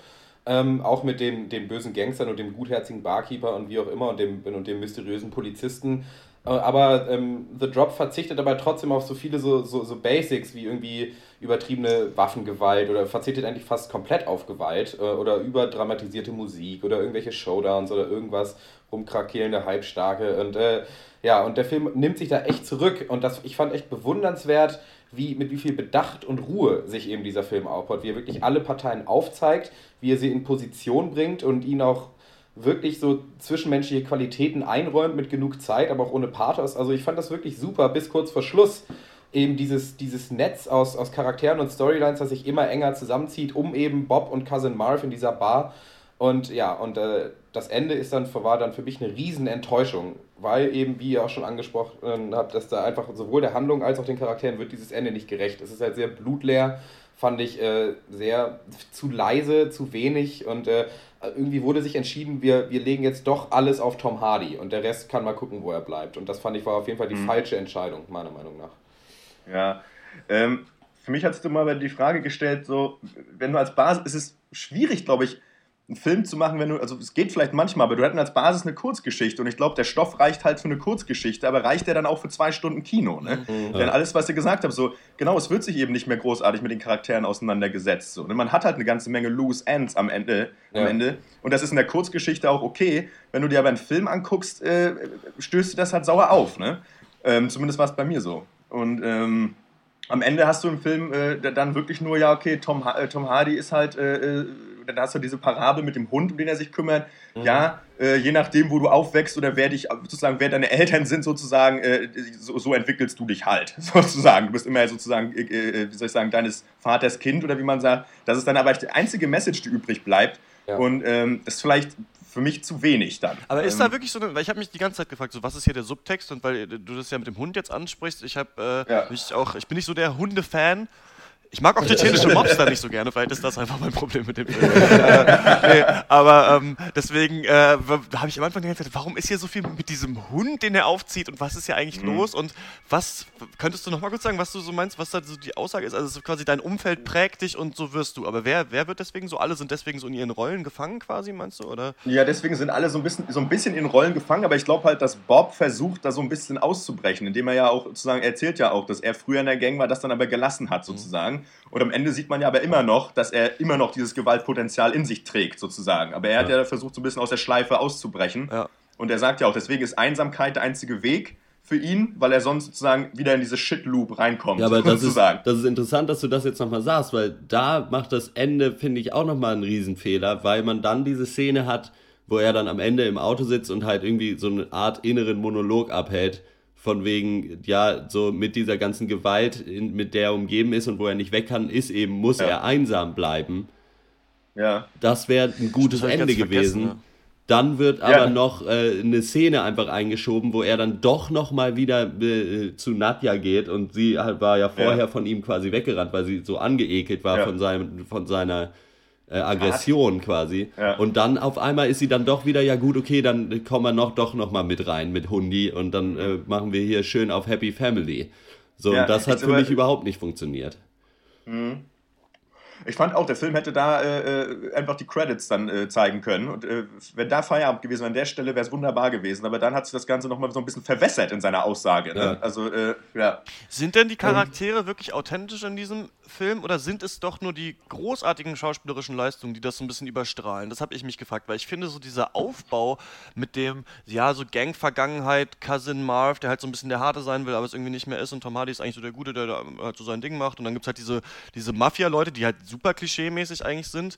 Ähm, auch mit dem, den bösen Gangstern und dem gutherzigen Barkeeper und wie auch immer und dem, und dem mysteriösen Polizisten. Äh, aber ähm, The Drop verzichtet aber trotzdem auf so viele so, so, so Basics wie irgendwie übertriebene Waffengewalt oder verzichtet eigentlich fast komplett auf Gewalt äh, oder überdramatisierte Musik oder irgendwelche Showdowns oder irgendwas rumkrakelnde Halbstarke und äh, ja, und der Film nimmt sich da echt zurück und das, ich fand echt bewundernswert, wie, mit wie viel Bedacht und Ruhe sich eben dieser Film aufbaut, wie er wirklich alle Parteien aufzeigt, wie er sie in Position bringt und ihnen auch wirklich so zwischenmenschliche Qualitäten einräumt mit genug Zeit, aber auch ohne Pathos. Also ich fand das wirklich super, bis kurz vor Schluss eben dieses, dieses Netz aus, aus Charakteren und Storylines, das sich immer enger zusammenzieht, um eben Bob und Cousin Marv in dieser Bar. Und ja, und äh, das Ende ist dann, war dann für mich eine riesen Enttäuschung, weil eben, wie ihr auch schon angesprochen habt, dass da einfach sowohl der Handlung als auch den Charakteren wird dieses Ende nicht gerecht. Es ist halt sehr blutleer, fand ich äh, sehr zu leise, zu wenig und äh, irgendwie wurde sich entschieden, wir, wir legen jetzt doch alles auf Tom Hardy und der Rest kann mal gucken, wo er bleibt. Und das fand ich war auf jeden Fall die falsche Entscheidung, meiner Meinung nach. Ja. Ähm, für mich hast du mal die Frage gestellt, so, wenn du als Basis, es ist schwierig, glaube ich, einen Film zu machen, wenn du, also es geht vielleicht manchmal, aber du hättest als Basis eine Kurzgeschichte und ich glaube, der Stoff reicht halt für eine Kurzgeschichte, aber reicht der dann auch für zwei Stunden Kino, ne? Mhm. Denn alles, was ihr gesagt habt, so, genau, es wird sich eben nicht mehr großartig mit den Charakteren auseinandergesetzt, so, ne? Man hat halt eine ganze Menge Loose Ends am Ende, am Ja. Ende und das ist in der Kurzgeschichte auch okay, wenn du dir aber einen Film anguckst, äh, stößt dir das halt sauer auf, ne? Ähm, zumindest war es bei mir so. Und, ähm, am Ende hast du im Film äh, dann wirklich nur, ja, okay, Tom, Ha- äh, Tom Hardy ist halt, äh, äh, dann hast du diese Parabel mit dem Hund, um den er sich kümmert. Ja, äh, je nachdem, wo du aufwächst oder wer dich, sozusagen, wer deine Eltern sind, sozusagen, äh, so, so entwickelst du dich halt, sozusagen. Du bist immer sozusagen, äh, äh, wie soll ich sagen, deines Vaters Kind oder wie man sagt. Das ist dann aber die einzige Message, die übrig bleibt. Ja. Und ähm, das ist vielleicht für mich zu wenig dann. Aber ist Ähm, da wirklich so eine, weil ich habe mich die ganze Zeit gefragt, so was ist hier der Subtext und weil äh, du das ja mit dem Hund jetzt ansprichst, ich habe äh, Ja. mich auch, ich bin nicht so der Hunde-Fan. Ich mag auch tschetschenische Mobs da nicht so gerne, vielleicht ist das einfach mein Problem mit dem Film. äh, nee, aber ähm, deswegen äh, habe ich am Anfang Zeit, warum ist hier so viel mit diesem Hund, den er aufzieht und was ist hier eigentlich Mhm. los und was, könntest du noch mal kurz sagen, was du so meinst, was da so die Aussage ist? Also so quasi dein Umfeld prägt dich und so wirst du, aber wer, wer wird deswegen so, alle sind deswegen so in ihren Rollen gefangen quasi, meinst du, oder? Ja, deswegen sind alle so ein bisschen, so ein bisschen in Rollen gefangen, aber ich glaube halt, dass Bob versucht, da so ein bisschen auszubrechen, indem er ja auch sozusagen, er erzählt ja auch, dass er früher in der Gang war, das dann aber gelassen hat sozusagen. Und am Ende sieht man ja aber immer noch, dass er immer noch dieses Gewaltpotenzial in sich trägt sozusagen. Aber er hat ja, versucht, so ein bisschen aus der Schleife auszubrechen. Ja. Und er sagt ja auch, deswegen ist Einsamkeit der einzige Weg für ihn, weil er sonst sozusagen wieder in diese Shit-Loop reinkommt. Ja, aber das ist, das ist interessant, dass du das jetzt nochmal sagst, weil da macht das Ende, finde ich, auch nochmal einen Riesenfehler, weil man dann diese Szene hat, wo er dann am Ende im Auto sitzt und halt irgendwie so eine Art inneren Monolog abhält, von wegen, ja, so mit dieser ganzen Gewalt, in, mit der er umgeben ist und wo er nicht weg kann, ist eben, muss Ja. er einsam bleiben. Ja. Das wäre ein gutes Ende gewesen. ja. Dann wird aber Ja. noch äh, eine Szene einfach eingeschoben, wo er dann doch noch mal wieder äh, zu Nadja geht und sie halt war ja vorher Ja. von ihm quasi weggerannt, weil sie so angeekelt war Ja. von seinem von seiner äh, Aggression quasi. Ja. Und dann auf einmal ist sie dann doch wieder ja gut, okay, dann kommen wir noch doch noch mal mit rein mit Hundi und dann äh, machen wir hier schön auf Happy Family. So Ja, und das hat für mich überhaupt nicht funktioniert. Ich fand auch, der Film hätte da äh, äh, einfach die Credits dann äh, zeigen können. Und äh, wenn da Feierabend gewesen wäre an der Stelle, wäre es wunderbar gewesen. Aber dann hat sich das Ganze nochmal so ein bisschen verwässert in seiner Aussage. Ne? Ja. Also, äh, ja. Sind denn die Charaktere wirklich authentisch in diesem Film oder sind es doch nur die großartigen schauspielerischen Leistungen, die das so ein bisschen überstrahlen? Das habe ich mich gefragt, weil ich finde so dieser Aufbau mit dem, ja, so Gang-Vergangenheit, Cousin Marv, der halt so ein bisschen der Harte sein will, aber es irgendwie nicht mehr ist und Tom Hardy ist eigentlich so der Gute, der da halt so sein Ding macht und dann gibt es halt diese, diese Mafia-Leute, die halt super klischee-mäßig eigentlich sind.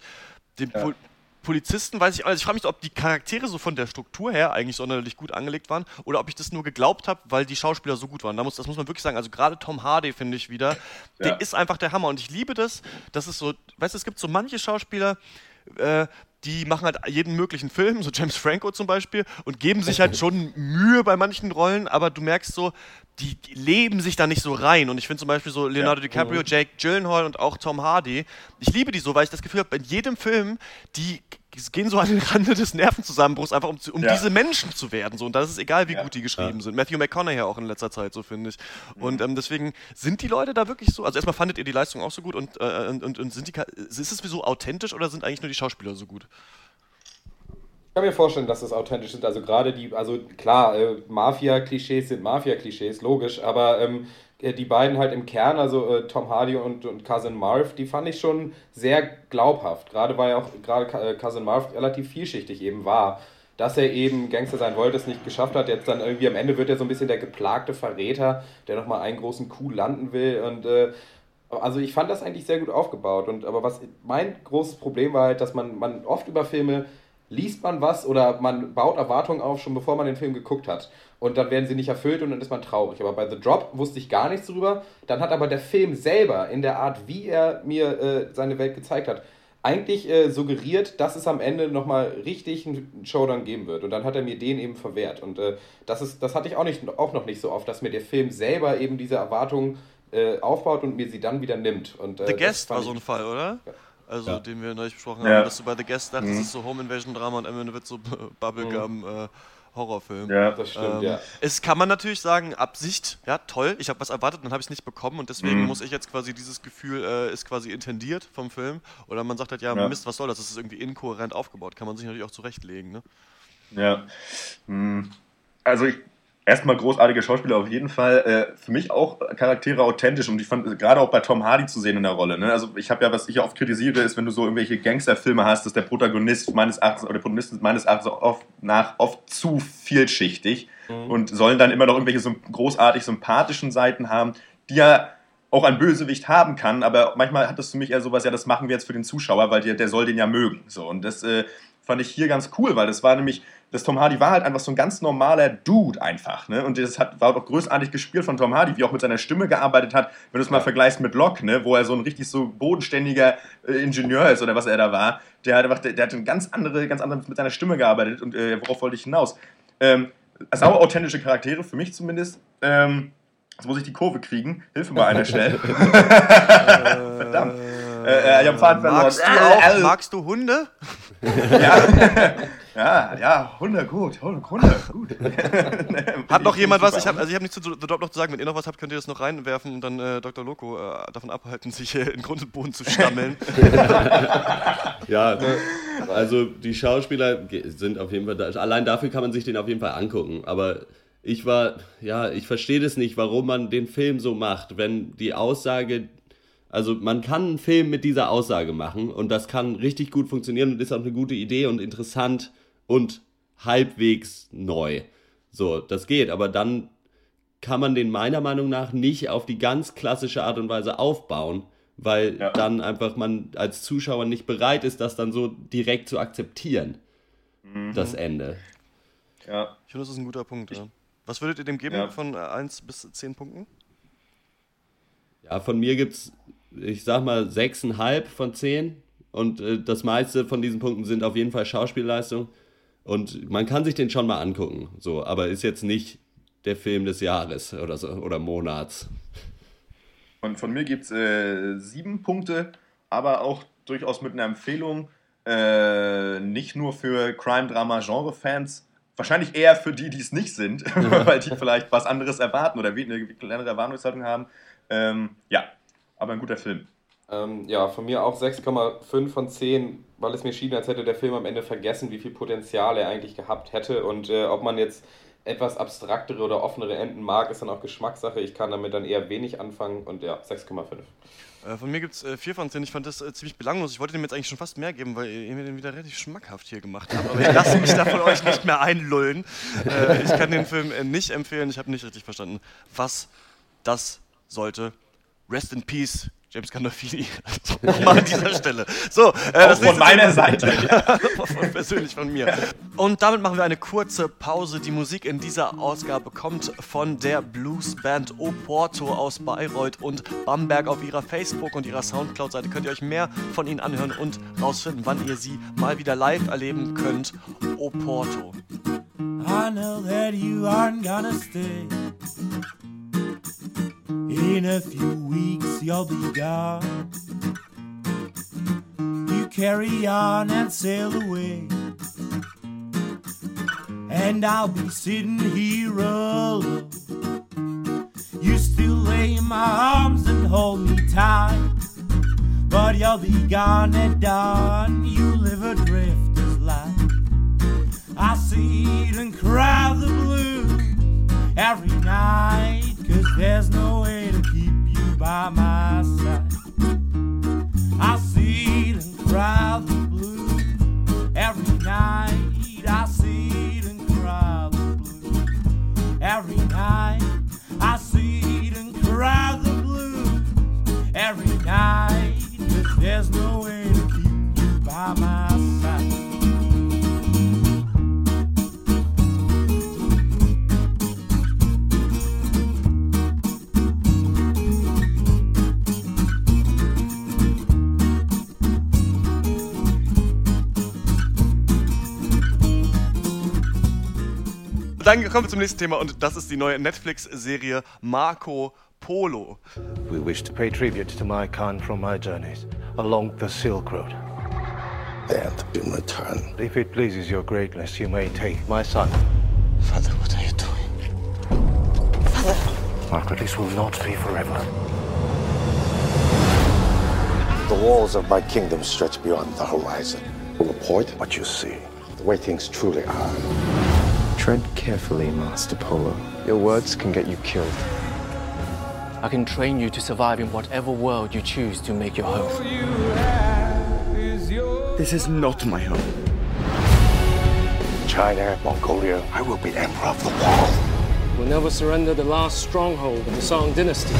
Den Pol Polizisten weiß ich, also ich frage mich, ob die Charaktere so von der Struktur her eigentlich sonderlich gut angelegt waren oder ob ich das nur geglaubt habe, weil die Schauspieler so gut waren. Da muss, das muss man wirklich sagen. Also gerade Tom Hardy finde ich wieder, Ja. der ist einfach der Hammer und ich liebe das, dass es so, weißt du, es gibt so manche Schauspieler, äh, die machen halt jeden möglichen Film, so James Franco zum Beispiel, und geben sich halt schon Mühe bei manchen Rollen, aber du merkst so, die, die leben sich da nicht so rein. Und ich finde zum Beispiel so Leonardo DiCaprio, Jake Gyllenhaal und auch Tom Hardy, ich liebe die so, weil ich das Gefühl habe, in jedem Film, die gehen so an den Rande des Nervenzusammenbruchs, einfach um, zu- um Ja. diese Menschen zu werden. So. Und das ist egal, wie Ja. gut die geschrieben sind. Matthew McConaughey auch in letzter Zeit, so finde ich. Und ähm, deswegen sind die Leute da wirklich so, also erstmal fandet ihr die Leistung auch so gut und, äh, und, und, und sind die, ist es so authentisch oder sind eigentlich nur die Schauspieler so gut? Ich kann mir vorstellen, dass das authentisch sind. Also gerade die, also klar, äh, Mafia-Klischees sind Mafia-Klischees, logisch, aber ähm, äh, die beiden halt im Kern, also äh, Tom Hardy und, und Cousin Marv, die fand ich schon sehr glaubhaft. Gerade weil auch gerade äh, Cousin Marv relativ vielschichtig eben war. Dass er eben Gangster sein wollte, es nicht geschafft hat. Jetzt dann irgendwie am Ende wird er so ein bisschen der geplagte Verräter, der nochmal einen großen Coup landen will. Und äh, also ich fand das eigentlich sehr gut aufgebaut. Und aber was mein großes Problem war halt, dass man, man oft über Filme liest man was oder man baut Erwartungen auf, schon bevor man den Film geguckt hat. Und dann werden sie nicht erfüllt und dann ist man traurig. Aber bei The Drop wusste ich gar nichts drüber. Dann hat aber der Film selber in der Art, wie er mir äh, seine Welt gezeigt hat, eigentlich äh, suggeriert, dass es am Ende nochmal richtig einen Showdown geben wird. Und dann hat er mir den eben verwehrt. Und äh, das, ist, das hatte ich auch, nicht, auch noch nicht so oft, dass mir der Film selber eben diese Erwartungen äh, aufbaut und mir sie dann wieder nimmt. Und, äh, The Guest war so ein Fall, oder? Also, Ja. den wir neulich besprochen Ja. haben, dass du bei The Guest dachtest, Mhm. es ist so Home Invasion Drama und am Ende wird so Bubblegum äh, Horrorfilm. Ja. Das stimmt, Ähm, ja. Es kann man natürlich sagen, Absicht, ja toll, ich habe was erwartet, dann habe ich es nicht bekommen und deswegen Mhm. muss ich jetzt quasi dieses Gefühl äh, ist quasi intendiert vom Film oder man sagt halt, ja, Ja. Mist, was soll das, das ist irgendwie inkohärent aufgebaut, kann man sich natürlich auch zurechtlegen, ne? Ja. Hm. Also ich, erstmal großartige Schauspieler auf jeden Fall. Äh, für mich auch Charaktere authentisch und ich fand gerade auch bei Tom Hardy zu sehen in der Rolle. Ne? Also ich habe ja, was ich oft kritisiere, ist, wenn du so irgendwelche Gangsterfilme hast, dass der Protagonist meines Erachtens oder der Protagonist meines Erachtens oft nach oft zu vielschichtig und sollen dann immer noch irgendwelche so großartig sympathischen Seiten haben, die ja auch ein Bösewicht haben kann, aber manchmal hat das für mich eher sowas, ja, das machen wir jetzt für den Zuschauer, weil der, der soll den ja mögen. So, und das äh, fand ich hier ganz cool, weil das war nämlich, das Tom Hardy war halt einfach so ein ganz normaler Dude einfach, ne? Und das hat, war auch großartig gespielt von Tom Hardy, wie auch mit seiner Stimme gearbeitet hat, wenn du es mal vergleichst mit Locke, ne? Wo er so ein richtig so bodenständiger äh, Ingenieur ist oder was er da war. Der hat einfach, der, der hat eine ganz andere, ganz andere mit seiner Stimme gearbeitet und äh, worauf wollte ich hinaus? Ähm, sau authentische Charaktere, für mich zumindest. Ähm, Jetzt muss ich die Kurve kriegen. Hilfe mal einer schnell. Verdammt. Äh, ich hab Faden verloren. Magst du, auch, magst du Hunde? ja. ja, ja, Hunde, gut. Hunde, gut. Hat noch jemand was? Ich habe also hab nichts zu The Drop noch zu sagen. Wenn ihr noch was habt, könnt ihr das noch reinwerfen und dann äh, Dr. Loco äh, davon abhalten, sich äh, in Grund und Boden zu stammeln. ja, also die Schauspieler sind auf jeden Fall da. Allein dafür kann man sich den auf jeden Fall angucken. Aber ich war, ja, ich verstehe das nicht, warum man den Film so macht, wenn die Aussage, also man kann einen Film mit dieser Aussage machen und das kann richtig gut funktionieren und ist auch eine gute Idee und interessant und halbwegs neu. So, das geht, aber dann kann man den meiner Meinung nach nicht auf die ganz klassische Art und Weise aufbauen, weil ja. dann einfach man als Zuschauer nicht bereit ist, das dann so direkt zu akzeptieren. Mhm. Das Ende. Ja. Ich finde, das ist ein guter Punkt. Ich, ja. Was würdet ihr dem geben ja. von 1 äh, bis 10 Punkten? Ja, von mir gibt es, ich sag mal, 6,5 von 10. Und äh, das meiste von diesen Punkten sind auf jeden Fall Schauspielleistung. Und man kann sich den schon mal angucken, so, aber ist jetzt nicht der Film des Jahres oder so oder Monats. Und von mir gibt es äh, sieben Punkte, aber auch durchaus mit einer Empfehlung, äh, nicht nur für Crime-Drama-Genre-Fans, Wahrscheinlich eher für die, die es nicht sind, weil die vielleicht was anderes erwarten oder eine kleinere Erwartungshaltung haben. Ähm, ja, aber ein guter Film. Ähm, ja, von mir auch 6,5 von 10, weil es mir schien, als hätte der Film am Ende vergessen, wie viel Potenzial er eigentlich gehabt hätte und äh, ob man jetzt etwas abstraktere oder offenere Enden mag, ist dann auch Geschmackssache. Ich kann damit dann eher wenig anfangen und ja, 6,5. Äh, von mir gibt es äh, 4 von 10. Ich fand das äh, ziemlich belanglos. Ich wollte dem jetzt eigentlich schon fast mehr geben, weil ihr mir den wieder relativ schmackhaft hier gemacht habt. Aber ich lasse mich da von euch nicht mehr einlullen. Äh, ich kann den Film äh, nicht empfehlen. Ich habe nicht richtig verstanden, was das sollte. Rest in Peace, James Gandolfini. Nochmal an dieser Stelle. So, äh, Auch von meiner Seite. persönlich von mir. Und damit machen wir eine kurze Pause. Die Musik in dieser Ausgabe kommt von der Bluesband Oporto aus Bayreuth und Bamberg. Auf ihrer Facebook- und ihrer Soundcloud-Seite könnt ihr euch mehr von ihnen anhören und rausfinden, wann ihr sie mal wieder live erleben könnt. Oporto. I know that you aren't gonna stay. In a few weeks you'll be gone. You carry on and sail away. And I'll be sitting here alone. You still lay in my arms and hold me tight. But you'll be gone at dawn. You live adrift light. I sit and cry the blues every night. There's no way to keep you by my side. I sit and cry the blues every night. I sit and cry the blues every night. I sit and cry the blues every night. Cause there's no Dann kommen wir zum nächsten Thema und das ist die neue Netflix-Serie Marco Polo. We wish to pay tribute to my kind from my journeys along the Silk Road. And in return. If it pleases your greatness, you may take my son. Father, what are you doing? Father. Margaret, this will not be forever. The walls of my kingdom stretch beyond the horizon. Report what you see. The way things truly are. Tread carefully, Master Polo. Your words can get you killed. I can train you to survive in whatever world you choose to make your home. This is not my home. China, Mongolia, I will be emperor of the world. We'll never surrender the last stronghold of the Song Dynasty.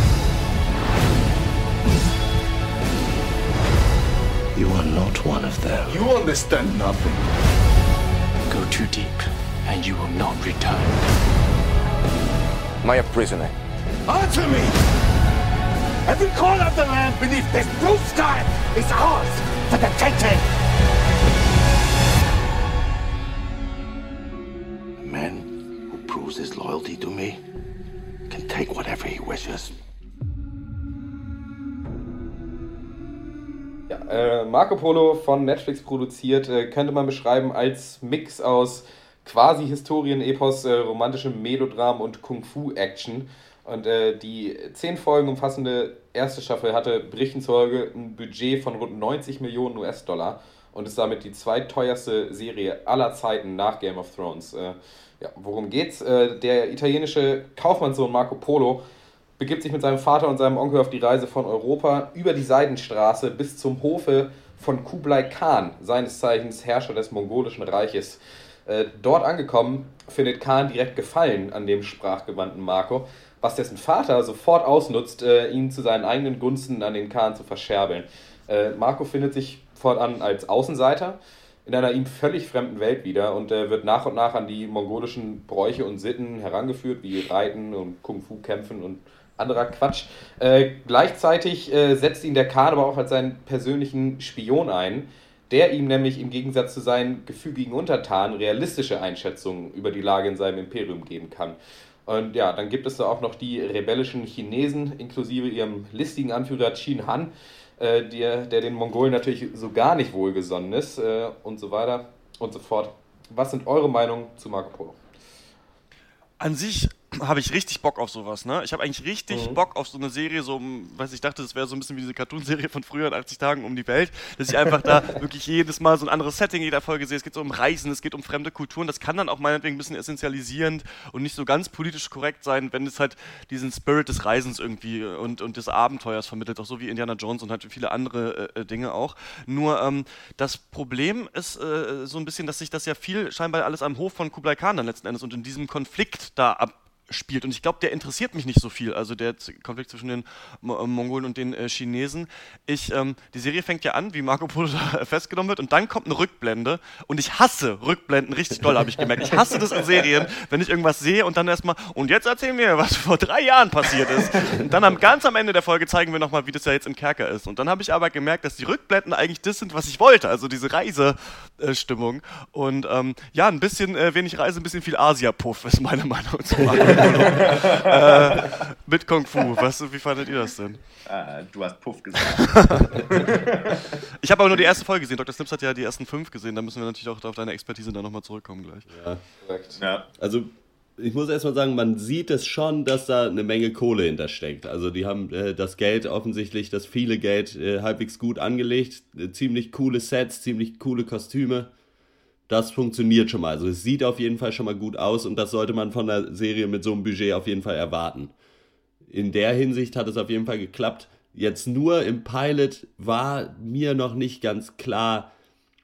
You are not one of them. You understand nothing. Go too deep. And you will not return. Am I a prisoner? Answer me! Every corner of the land beneath this blue sky is ours for the taking! A man who proves his loyalty to me can take whatever he wishes. Ja, äh, Marco Polo von Netflix produziert, äh, könnte man beschreiben als Mix aus quasi Historien-Epos, äh, romantischem Melodram und Kung-Fu-Action. Und äh, die zehn Folgen umfassende erste Staffel hatte Berichten zufolge ein Budget von rund 90 Millionen US-Dollar und ist damit die zweiteuerste Serie aller Zeiten nach Game of Thrones. Äh, ja, worum geht's? Äh, der italienische Kaufmannssohn Marco Polo begibt sich mit seinem Vater und seinem Onkel auf die Reise von Europa über die Seidenstraße bis zum Hofe von Kublai Khan, seines Zeichens Herrscher des mongolischen Reiches. Äh, dort angekommen, findet Khan direkt Gefallen an dem sprachgewandten Marco, was dessen Vater sofort ausnutzt, äh, ihn zu seinen eigenen Gunsten an den Khan zu verscherbeln. Äh, Marco findet sich fortan als Außenseiter in einer ihm völlig fremden Welt wieder und äh, wird nach und nach an die mongolischen Bräuche und Sitten herangeführt, wie Reiten und Kung-Fu-Kämpfen und anderer Quatsch. Äh, gleichzeitig setzt ihn der Khan aber auch als seinen persönlichen Spion ein, der ihm nämlich im Gegensatz zu seinen gefügigen Untertanen realistische Einschätzungen über die Lage in seinem Imperium geben kann. Und ja, dann gibt es da auch noch die rebellischen Chinesen, inklusive ihrem listigen Anführer Qin Han, äh, der, der den Mongolen natürlich so gar nicht wohlgesonnen ist äh, und so weiter und so fort. Was sind eure Meinungen zu Marco Polo? An sich habe ich richtig Bock auf sowas, ne? Ich habe eigentlich richtig Mhm. Bock auf so eine Serie, so, weiß ich dachte, das wäre so ein bisschen wie diese Cartoonserie von früher in 80 Tagen um die Welt, dass ich einfach da wirklich jedes Mal so ein anderes Setting in jeder Folge sehe. Es geht so um Reisen, es geht um fremde Kulturen, das kann dann auch meinetwegen ein bisschen essentialisierend und nicht so ganz politisch korrekt sein, wenn es halt diesen Spirit des Reisens irgendwie und, und des Abenteuers vermittelt, auch so wie Indiana Jones und halt viele andere äh, äh, Dinge auch. Nur ähm, das Problem ist äh, so ein bisschen, dass sich das ja viel scheinbar alles am Hof von Kublai Khan dann letzten Endes und in diesem Konflikt da ab spielt. Und ich glaube, der interessiert mich nicht so viel. Also der Konflikt zwischen den äh, Mongolen und den äh, Chinesen. Ich, ähm, die Serie fängt ja an, wie Marco Polo da festgenommen wird, und dann kommt eine Rückblende. Und ich hasse Rückblenden richtig doll, habe ich gemerkt. Ich hasse das in Serien, wenn ich irgendwas sehe und dann erstmal, und jetzt erzählen wir, was vor drei Jahren passiert ist. Und dann am, ganz am Ende der Folge zeigen wir nochmal, wie das ja jetzt im Kerker ist. Und dann habe ich aber gemerkt, dass die Rückblenden eigentlich das sind, was ich wollte. Also diese Reisestimmung. Und ähm, ja, ein bisschen äh, wenig Reise, ein bisschen viel Asia-Puff ist meine Meinung zu Polo. Äh, mit Kung Fu. Was, wie fandet ihr das denn? Ah, du hast Puff gesagt. Ich habe aber nur die erste Folge gesehen. Dr. Snips hat ja die ersten fünf gesehen. Da müssen wir natürlich auch auf deine Expertise dann nochmal zurückkommen gleich. Ja. Ja. Also ich muss erstmal sagen, man sieht es schon, dass da eine Menge Kohle hintersteckt. Also die haben äh, das Geld offensichtlich, das viele Geld äh, halbwegs gut angelegt. Äh, ziemlich coole Sets, ziemlich coole Kostüme. Das funktioniert schon mal. Also es sieht auf jeden Fall schon mal gut aus und das sollte man von der Serie mit so einem Budget auf jeden Fall erwarten. In der Hinsicht hat es auf jeden Fall geklappt. Jetzt nur im Pilot war mir noch nicht ganz klar,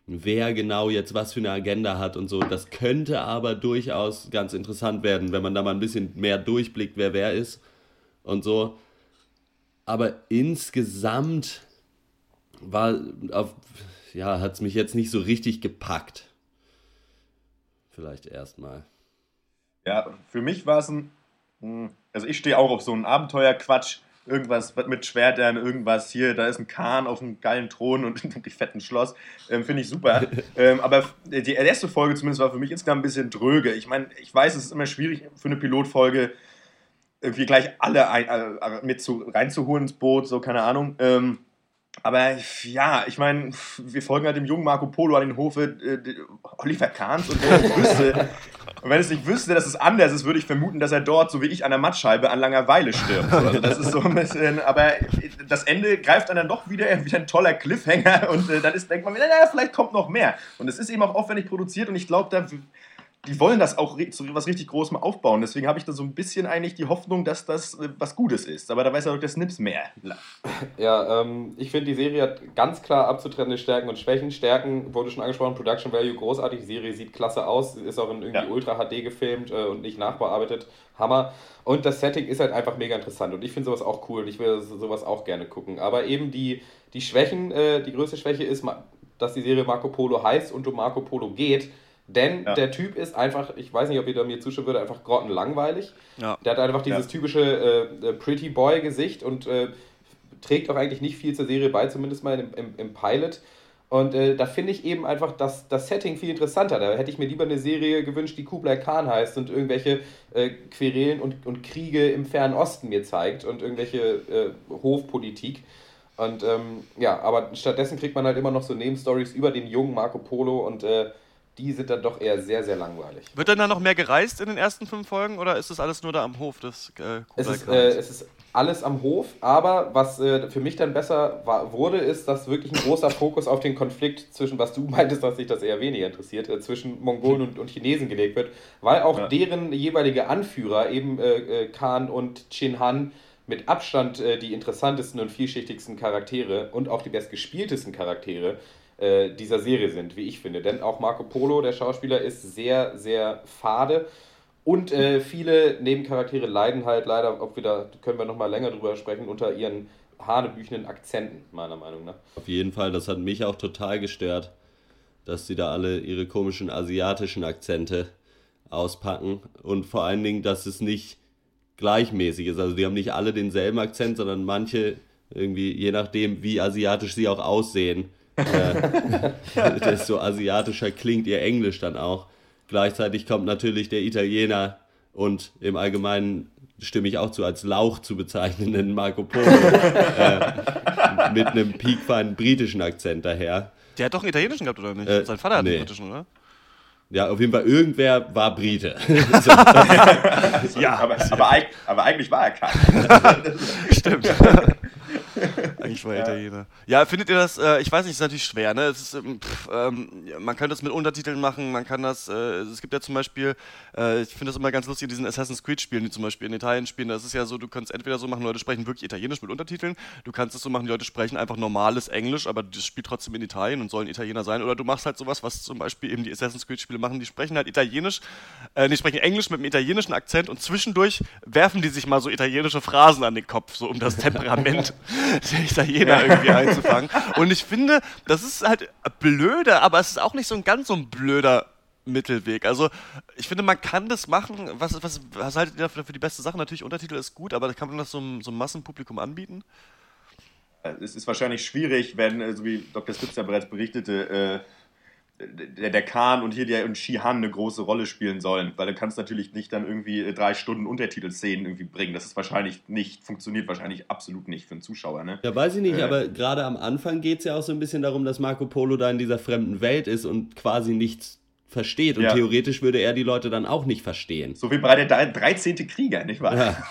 wer genau jetzt was für eine Agenda hat und so. Das könnte aber durchaus ganz interessant werden, wenn man da mal ein bisschen mehr durchblickt, wer wer ist und so. Aber insgesamt war auf, ja, hat es mich jetzt nicht so richtig gepackt. Vielleicht erstmal. Ja, für mich war es ein. mh, Also ich stehe auch auf so einen Abenteuerquatsch. Irgendwas mit Schwertern, irgendwas hier, da ist ein Kahn auf einem geilen Thron und einem fetten Schloss. Ähm, Finde ich super. ähm, aber die erste Folge zumindest war für mich insgesamt ein bisschen dröge. Ich meine, ich weiß, es ist immer schwierig für eine Pilotfolge irgendwie gleich alle ein, äh, mit zu, reinzuholen ins Boot, so keine Ahnung. Ähm, aber ja, ich meine, wir folgen halt dem jungen Marco Polo an den Hofe äh, Oliver Kahns und wenn ich wüsste, und wenn es nicht wüsste, dass es anders ist, würde ich vermuten, dass er dort, so wie ich, an der Mattscheibe an Langeweile stirbt. Also das ist so ein bisschen, aber das Ende greift dann doch wieder, wieder ein toller Cliffhanger und äh, dann ist, denkt man naja, vielleicht kommt noch mehr. Und es ist eben auch aufwendig produziert und ich glaube, da die wollen das auch zu was richtig Großem aufbauen. Deswegen habe ich da so ein bisschen eigentlich die Hoffnung, dass das äh, was Gutes ist. Aber da weiß ja doch der Snips mehr. Ja, ähm, ich finde, die Serie hat ganz klar abzutrennende Stärken und Schwächen. Stärken wurde schon angesprochen, Production Value großartig, die Serie sieht klasse aus, ist auch in irgendwie Ultra HD gefilmt äh, und nicht nachbearbeitet. Hammer. Und das Setting ist halt einfach mega interessant und ich finde sowas auch cool und ich will so- sowas auch gerne gucken. Aber eben die Die Schwächen, äh, die größte Schwäche ist, dass die Serie Marco Polo heißt und um Marco Polo geht. Denn ja. der Typ ist einfach, ich weiß nicht, ob ihr da mir zustimmen würde, einfach grottenlangweilig. Ja. Der hat einfach dieses ja. typische äh, Pretty Boy-Gesicht und äh, trägt auch eigentlich nicht viel zur Serie bei, zumindest mal im, im, im Pilot. Und äh, da finde ich eben einfach das, das Setting viel interessanter. Da hätte ich mir lieber eine Serie gewünscht, die Kublai Khan heißt und irgendwelche äh, Querelen und, und Kriege im Fernen Osten mir zeigt und irgendwelche äh, Hofpolitik. Und ähm, ja, aber stattdessen kriegt man halt immer noch so Nebenstories über den jungen Marco Polo und äh, die sind dann doch eher sehr, sehr langweilig. Wird dann da noch mehr gereist in den ersten fünf Folgen oder ist das alles nur da am Hof des äh, es ist, äh, es ist alles am Hof, aber was äh, für mich dann besser war, wurde, ist, dass wirklich ein großer Fokus auf den Konflikt zwischen, was du meintest, dass sich das eher weniger interessiert, äh, zwischen Mongolen und, und, Chinesen gelegt wird, weil auch ja. deren jeweilige Anführer, eben äh, äh, Khan und Chin Han, mit Abstand äh, die interessantesten und vielschichtigsten Charaktere und auch die bestgespieltesten Charaktere äh, dieser Serie sind, wie ich finde. Denn auch Marco Polo, der Schauspieler, ist sehr, sehr fade und äh, viele Nebencharaktere leiden halt leider, ob wir da, können wir nochmal länger drüber sprechen, unter ihren hanebüchenden Akzenten, meiner Meinung nach. Auf jeden Fall, das hat mich auch total gestört, dass sie da alle ihre komischen asiatischen Akzente auspacken und vor allen Dingen, dass es nicht gleichmäßig ist. Also die haben nicht alle denselben Akzent, sondern manche irgendwie, je nachdem, wie asiatisch sie auch aussehen, äh, desto asiatischer klingt ihr Englisch dann auch. Gleichzeitig kommt natürlich der Italiener und im Allgemeinen stimme ich auch zu, als Lauch zu bezeichnenden Marco Polo äh, mit einem piekfeinen britischen Akzent daher. Der hat doch einen italienischen gehabt, oder nicht? Äh, Sein Vater hat nee. einen britischen, oder? Ja, auf jeden Fall, irgendwer war Brite. ja, aber, aber, aber, eigentlich war er kein. Stimmt. Eigentlich war ja. Italiener. Ja, findet ihr das, äh, ich weiß nicht, ist natürlich schwer, ne? Es ist, ähm, pff, ähm, man kann das mit Untertiteln machen, man kann das, äh, es gibt ja zum Beispiel, äh, ich finde das immer ganz lustig, in diesen Assassin's Creed-Spielen, die zum Beispiel in Italien spielen, das ist ja so, du kannst entweder so machen, Leute sprechen wirklich Italienisch mit Untertiteln, du kannst es so machen, die Leute sprechen einfach normales Englisch, aber das spielt trotzdem in Italien und sollen Italiener sein, oder du machst halt sowas, was zum Beispiel eben die Assassin's Creed-Spiele machen, die sprechen halt Italienisch, äh, die sprechen Englisch mit einem italienischen Akzent und zwischendurch werfen die sich mal so italienische Phrasen an den Kopf, so um das Temperament der Italiener irgendwie einzufangen. Und ich finde, das ist halt blöde, aber es ist auch nicht so ein ganz so ein blöder Mittelweg. Also ich finde, man kann das machen. Was, was, was haltet ihr dafür für die beste Sache? Natürlich, Untertitel ist gut, aber kann man das so, einem, so einem Massenpublikum anbieten? Es ist wahrscheinlich schwierig, wenn, äh, so wie Dr. Spitz ja bereits berichtete, äh, der, der Khan und hier der und Shihan eine große Rolle spielen sollen, weil du kannst natürlich nicht dann irgendwie äh, drei Stunden Untertitelszenen irgendwie bringen. Das ist wahrscheinlich nicht, funktioniert wahrscheinlich absolut nicht für einen Zuschauer. Ne? Ja, weiß ich nicht, äh, aber gerade am Anfang geht es ja auch so ein bisschen darum, dass Marco Polo da in dieser fremden Welt ist und quasi nichts versteht. Und ja. theoretisch würde er die Leute dann auch nicht verstehen. So wie bei der 13. Krieger, nicht wahr? Ja.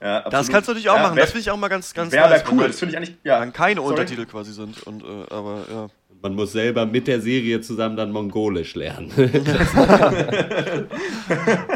Ja, das kannst du natürlich auch ja, machen. Wär, das finde ich auch mal ganz, ganz wär nice. cool. Das finde ich eigentlich, ja. keine Sorry. Untertitel quasi sind. Und, äh, aber ja man muss selber mit der Serie zusammen dann Mongolisch lernen.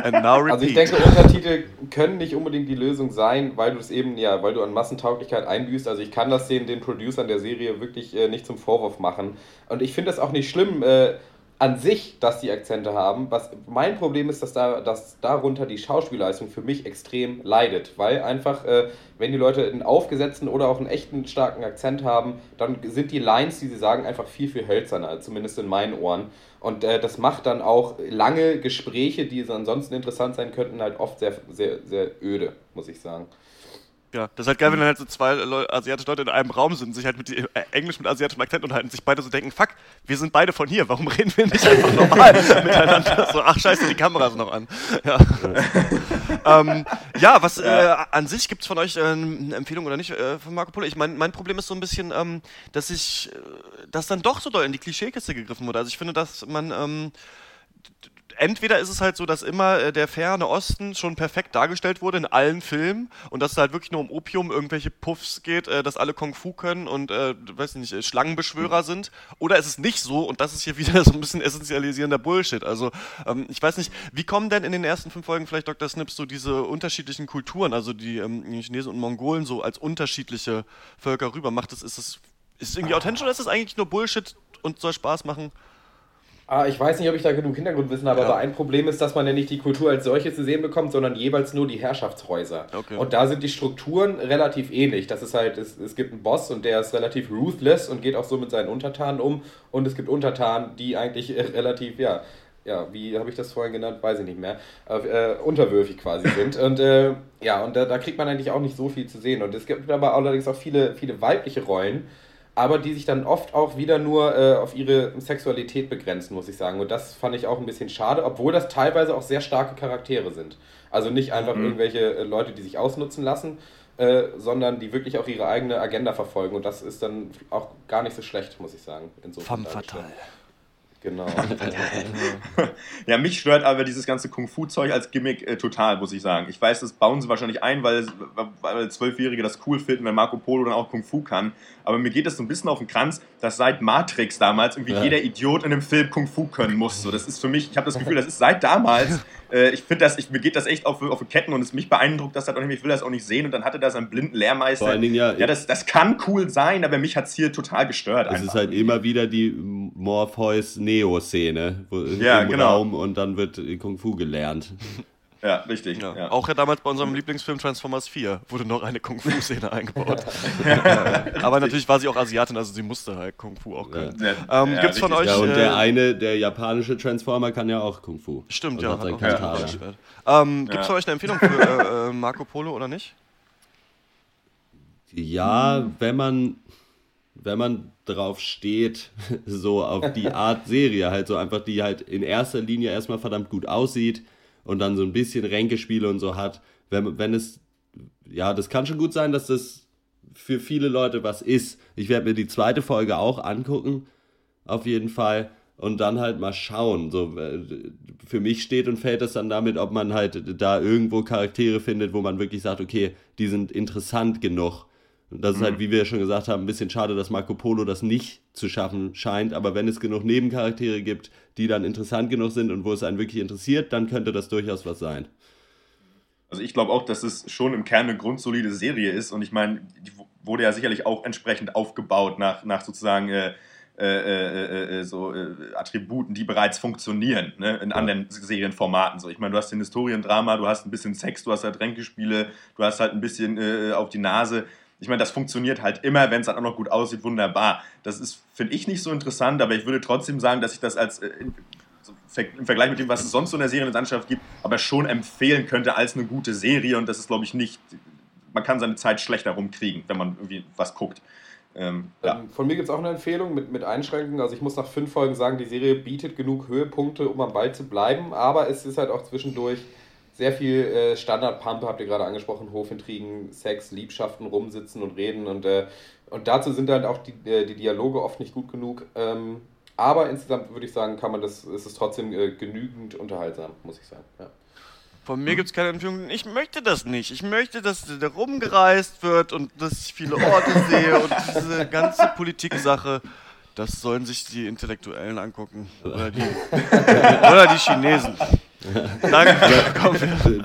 also ich denke, Untertitel können nicht unbedingt die Lösung sein, weil du es eben, ja, weil du an Massentauglichkeit einbüßt. Also ich kann das den, den Producern der Serie wirklich äh, nicht zum Vorwurf machen. Und ich finde es auch nicht schlimm, äh, an sich, dass die Akzente haben. Was mein Problem ist, dass, da, dass darunter die Schauspielleistung für mich extrem leidet, weil einfach, äh, wenn die Leute einen aufgesetzten oder auch einen echten starken Akzent haben, dann sind die Lines, die sie sagen, einfach viel, viel hölzerner, zumindest in meinen Ohren. Und äh, das macht dann auch lange Gespräche, die ansonsten interessant sein könnten, halt oft sehr, sehr, sehr öde, muss ich sagen. Ja, das ist halt geil, wenn dann halt so zwei Leute, asiatische Leute in einem Raum sind, sich halt mit äh, Englisch mit asiatischem Akzent unterhalten, sich beide so denken, fuck, wir sind beide von hier, warum reden wir nicht einfach normal miteinander? So, ach scheiße, die Kamera ist noch an. Ja, ähm, ja was äh, an sich gibt es von euch äh, eine Empfehlung oder nicht äh, von Marco Polo? Ich mein, mein Problem ist so ein bisschen, ähm, dass ich, äh, dass dann doch so doll in die Klischeekiste gegriffen wurde. Also ich finde, dass man ähm, entweder ist es halt so, dass immer äh, der ferne Osten schon perfekt dargestellt wurde in allen Filmen und dass es halt wirklich nur um Opium, irgendwelche Puffs geht, äh, dass alle Kung Fu können und, äh, weiß nicht, äh, Schlangenbeschwörer mhm. sind. Oder ist es nicht so und das ist hier wieder so ein bisschen essentialisierender Bullshit. Also, ähm, ich weiß nicht, wie kommen denn in den ersten fünf Folgen vielleicht Dr. Snips so diese unterschiedlichen Kulturen, also die, ähm, Chinesen und Mongolen so als unterschiedliche Völker rüber? Macht es, ist es, ist es irgendwie authentisch oder ist es eigentlich nur Bullshit und soll Spaß machen? Ah, ich weiß nicht, ob ich da genug Hintergrundwissen habe, Ja. aber ein Problem ist, dass man ja nicht die Kultur als solche zu sehen bekommt, sondern jeweils nur die Herrschaftshäuser. Okay. Und da sind die Strukturen relativ ähnlich. Das ist halt, es, es gibt einen Boss und der ist relativ ruthless und geht auch so mit seinen Untertanen um. Und es gibt Untertanen, die eigentlich äh, relativ, ja, ja, wie habe ich das vorhin genannt, weiß ich nicht mehr, äh, unterwürfig quasi sind. Und äh, ja, und da, da kriegt man eigentlich auch nicht so viel zu sehen. Und es gibt aber allerdings auch viele, viele weibliche Rollen, aber die sich dann oft auch wieder nur äh, auf ihre Sexualität begrenzen, muss ich sagen. Und das fand ich auch ein bisschen schade, obwohl das teilweise auch sehr starke Charaktere sind. Also nicht einfach Mhm. irgendwelche äh, Leute, die sich ausnutzen lassen, äh, sondern die wirklich auch ihre eigene Agenda verfolgen. Und das ist dann auch gar nicht so schlecht, muss ich sagen. Femme fatale. Genau. Ja, mich stört aber dieses ganze Kung-Fu-Zeug als Gimmick äh, total, muss ich sagen. Ich weiß, das bauen sie wahrscheinlich ein, weil, weil Zwölfjährige das cool finden, wenn Marco Polo dann auch Kung-Fu kann. Aber mir geht es so ein bisschen auf den Kranz, dass seit Matrix damals irgendwie Ja. jeder Idiot in einem Film Kung-Fu können muss. So, das ist für mich, ich habe das Gefühl, das ist seit damals, äh, ich finde das, ich, mir geht das echt auf, auf Ketten und es mich beeindruckt das hat auch nicht, ich will das auch nicht sehen. Und dann hatte da seinen blinden Lehrmeister. Vor allen Dingen ja- ja das, das kann cool sein, aber mich hat es hier total gestört. Es ist halt immer wieder die Morpheus-Neo-Szene wo- Ja, im genau. Raum und dann wird Kung Fu gelernt. Ja, richtig. Ja. Ja. Auch ja damals bei unserem Lieblingsfilm Transformers 4 wurde noch eine Kung-Fu-Szene eingebaut. Äh, Aber natürlich war sie auch Asiatin, also sie musste halt Kung-Fu auch können. Ja. Ähm, Ja, gibt's von euch. Ja, und äh, der eine, der japanische Transformer kann ja auch Kung Fu. Stimmt, und ja. Hat sein Hat auch Katana. ein Schwert. Ähm, Gibt es Ja. von euch eine Empfehlung für äh, äh, Marco Polo oder nicht? Ja, wenn man, wenn man drauf steht, so auf die Art Serie, halt so einfach, die halt in erster Linie erstmal verdammt gut aussieht und dann so ein bisschen Ränkespiele und so hat, wenn, wenn es, ja, das kann schon gut sein, dass das für viele Leute was ist. Ich werde mir die zweite Folge auch angucken, auf jeden Fall. Und dann halt mal schauen. So, äh, für mich steht und fällt es dann damit, ob man halt da irgendwo Charaktere findet, wo man wirklich sagt, okay, die sind interessant genug. Und das ist halt, wie wir schon gesagt haben, ein bisschen schade, dass Marco Polo das nicht zu schaffen scheint. Aber wenn es genug Nebencharaktere gibt, die dann interessant genug sind und wo es einen wirklich interessiert, dann könnte das durchaus was sein. Also ich glaube auch, dass es schon im Kern eine grundsolide Serie ist und ich meine, die wurde ja sicherlich auch entsprechend aufgebaut nach, nach sozusagen äh, äh, äh, äh, so äh, Attributen, die bereits funktionieren ne, in anderen Serienformaten. So, ich meine, du hast den Historiendrama, du hast ein bisschen Sex, du hast halt Ränkespiele, du hast halt ein bisschen äh, auf die Nase. Ich meine, das funktioniert halt immer, wenn es dann auch noch gut aussieht, wunderbar. Das ist, finde ich, nicht so interessant, aber ich würde trotzdem sagen, dass ich das als äh, im Vergleich mit dem, was es sonst so in der Serienlandschaft gibt, aber schon empfehlen könnte als eine gute Serie und das ist, glaube ich, nicht, man kann seine Zeit schlechter rumkriegen, wenn man irgendwie was guckt. Ähm, ja. Ähm, Von mir gibt es auch eine Empfehlung mit, mit Einschränkungen. Also ich muss nach fünf Folgen sagen, die Serie bietet genug Höhepunkte, um am Ball zu bleiben, aber es ist halt auch zwischendurch sehr viel äh, Standardpampe, habt ihr gerade angesprochen, Hofintrigen, Sex, Liebschaften, rumsitzen und reden und, äh, und dazu sind halt auch die, äh, die Dialoge oft nicht gut genug. Ähm, aber insgesamt würde ich sagen, kann man das, ist es trotzdem äh, genügend unterhaltsam, muss ich sagen. Ja. Von mir gibt es keine Empfehlung. Ich möchte das nicht. Ich möchte, dass da rumgereist wird und dass ich viele Orte sehe und diese ganze Politik-Sache. Das sollen sich die Intellektuellen angucken. Oder die, oder die Chinesen. Danke. Komm,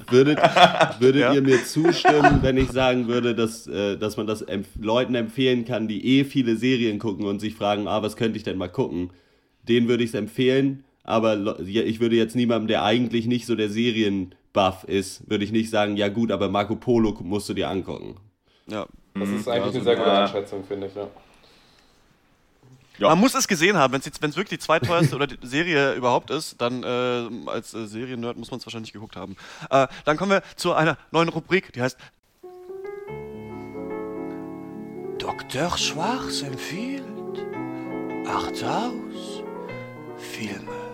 Würdet, würdet Ja? ihr mir zustimmen, wenn ich sagen würde, dass, äh, dass man das empf Leuten empfehlen kann, die eh viele Serien gucken und sich fragen, ah, was könnte ich denn mal gucken? Den würde ich es empfehlen, aber ja, ich würde jetzt niemandem, der eigentlich nicht so der Serienbuff ist, würde ich nicht sagen, ja gut, aber Marco Polo musst du dir angucken. Ja. Das ist Ja, eigentlich so- eine sehr gute ja. Einschätzung, finde ich. Ja. Ja. Man muss es gesehen haben. Wenn es wirklich die zweiteuerste oder die Serie überhaupt ist, dann äh, als äh, Seriennerd muss man es wahrscheinlich geguckt haben. Äh, dann kommen wir zu einer neuen Rubrik, die heißt Dr. Schwarz empfiehlt Arthouse Filme.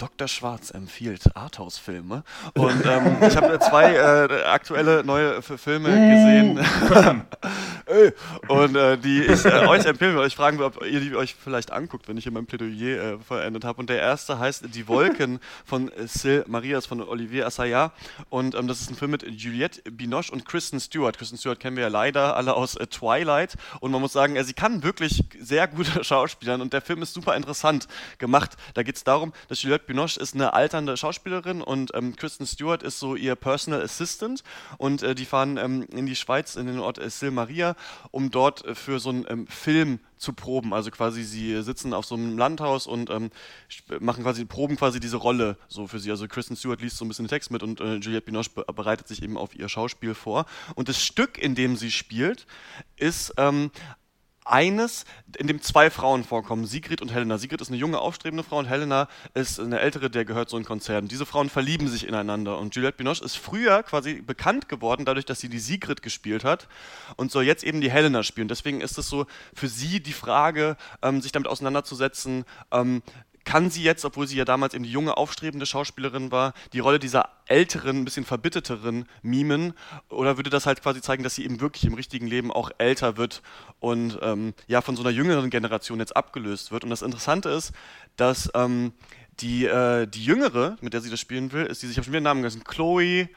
Dr. Schwarz empfiehlt Arthouse-Filme. Und ähm, ich habe zwei äh, aktuelle neue F Filme gesehen. Ey. Und äh, die ich äh, euch empfehlen will. Ich fragen will, ob ihr die euch vielleicht anguckt, wenn ich hier mein Plädoyer äh, vollendet habe. Und der erste heißt Die Wolken von Sil Marias von Olivier Assayas. Und ähm, das ist ein Film mit Juliette Binoche und Kristen Stewart. Kristen Stewart kennen wir ja leider alle aus äh, Twilight. Und man muss sagen, äh, sie kann wirklich sehr gute Schauspielern. Und der Film ist super interessant gemacht. Da geht es darum, dass Juliette Binoche ist eine alternde Schauspielerin und ähm, Kristen Stewart ist so ihr Personal Assistant. Und äh, die fahren ähm, in die Schweiz, in den Ort Sil Maria um dort äh, für so einen ähm, Film zu proben. Also quasi sie sitzen auf so einem Landhaus und ähm, machen quasi proben quasi diese Rolle so für sie. Also Kristen Stewart liest so ein bisschen den Text mit und äh, Juliette Binoche be bereitet sich eben auf ihr Schauspiel vor. Und das Stück, in dem sie spielt, ist ähm, eines, in dem zwei Frauen vorkommen, Sigrid und Helena. Sigrid ist eine junge, aufstrebende Frau und Helena ist eine ältere, der gehört so ein Konzern. Diese Frauen verlieben sich ineinander und Juliette Binoche ist früher quasi bekannt geworden, dadurch, dass sie die Sigrid gespielt hat und soll jetzt eben die Helena spielen. Deswegen ist es so für sie die Frage, ähm, sich damit auseinanderzusetzen, ähm, kann sie jetzt, obwohl sie ja damals eben die junge, aufstrebende Schauspielerin war, die Rolle dieser älteren, ein bisschen verbitterteren mimen? Oder würde das halt quasi zeigen, dass sie eben wirklich im richtigen Leben auch älter wird und ähm, ja von so einer jüngeren Generation jetzt abgelöst wird? Und das Interessante ist, dass ähm, die, äh, die jüngere, mit der sie das spielen will, ist die, ich habe schon wieder den Namen vergessen, Chloe.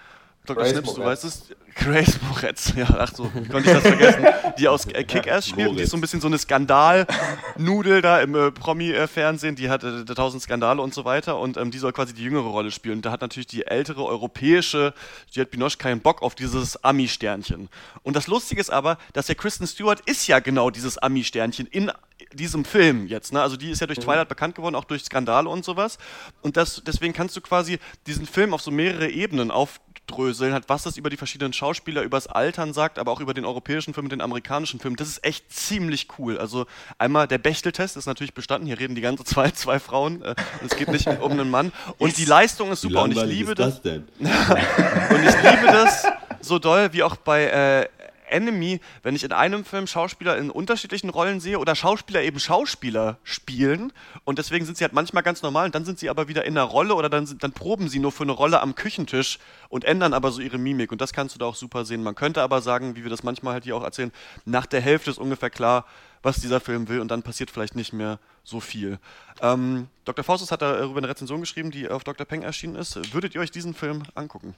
Dr. Schnips, du weißt es. Grace Moretz, ja, ach so, konnte ich das vergessen? Die aus äh, Kick-Ass spielt, die ist so ein bisschen so eine Skandal-Nudel da im äh, Promi-Fernsehen, die hat äh, tausend Skandale und so weiter und ähm, die soll quasi die jüngere Rolle spielen. Und da hat natürlich die ältere europäische Juliette Binoche keinen Bock auf dieses Ami-Sternchen. Und das Lustige ist aber, dass der Kristen Stewart ist ja genau dieses Ami-Sternchen in diesem Film jetzt. Ne? Also die ist ja durch Mhm. Twilight bekannt geworden, auch durch Skandale und sowas. Und das, deswegen kannst du quasi diesen Film auf so mehrere Ebenen aufdröseln, halt, was das über die verschiedenen Schauspieler, über das Altern sagt, aber auch über den europäischen Film und den amerikanischen Film. Das ist echt ziemlich cool. Also einmal der Bechteltest ist natürlich bestanden. Hier reden die ganze Zeit zwei Frauen. Äh, und es geht nicht um einen Mann. Und die Leistung ist super. Und ich liebe das denn? und ich liebe das so doll wie auch bei äh, Enemy, wenn ich in einem Film Schauspieler in unterschiedlichen Rollen sehe oder Schauspieler eben Schauspieler spielen und deswegen sind sie halt manchmal ganz normal und dann sind sie aber wieder in einer Rolle oder dann, dann proben sie nur für eine Rolle am Küchentisch und ändern aber so ihre Mimik und das kannst du da auch super sehen. Man könnte aber sagen, wie wir das manchmal halt hier auch erzählen, nach der Hälfte ist ungefähr klar, was dieser Film will und dann passiert vielleicht nicht mehr so viel. Ähm, Dr. Faustus hat darüber eine Rezension geschrieben, die auf Dr. Peng erschienen ist. Würdet ihr euch diesen Film angucken?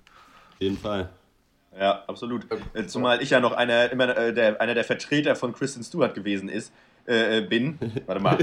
Auf jeden Fall. Ja, absolut. Äh, Zumal ich ja noch einer, immer, äh, der, einer der Vertreter von Kristen Stewart gewesen ist, äh, äh, bin. Warte mal.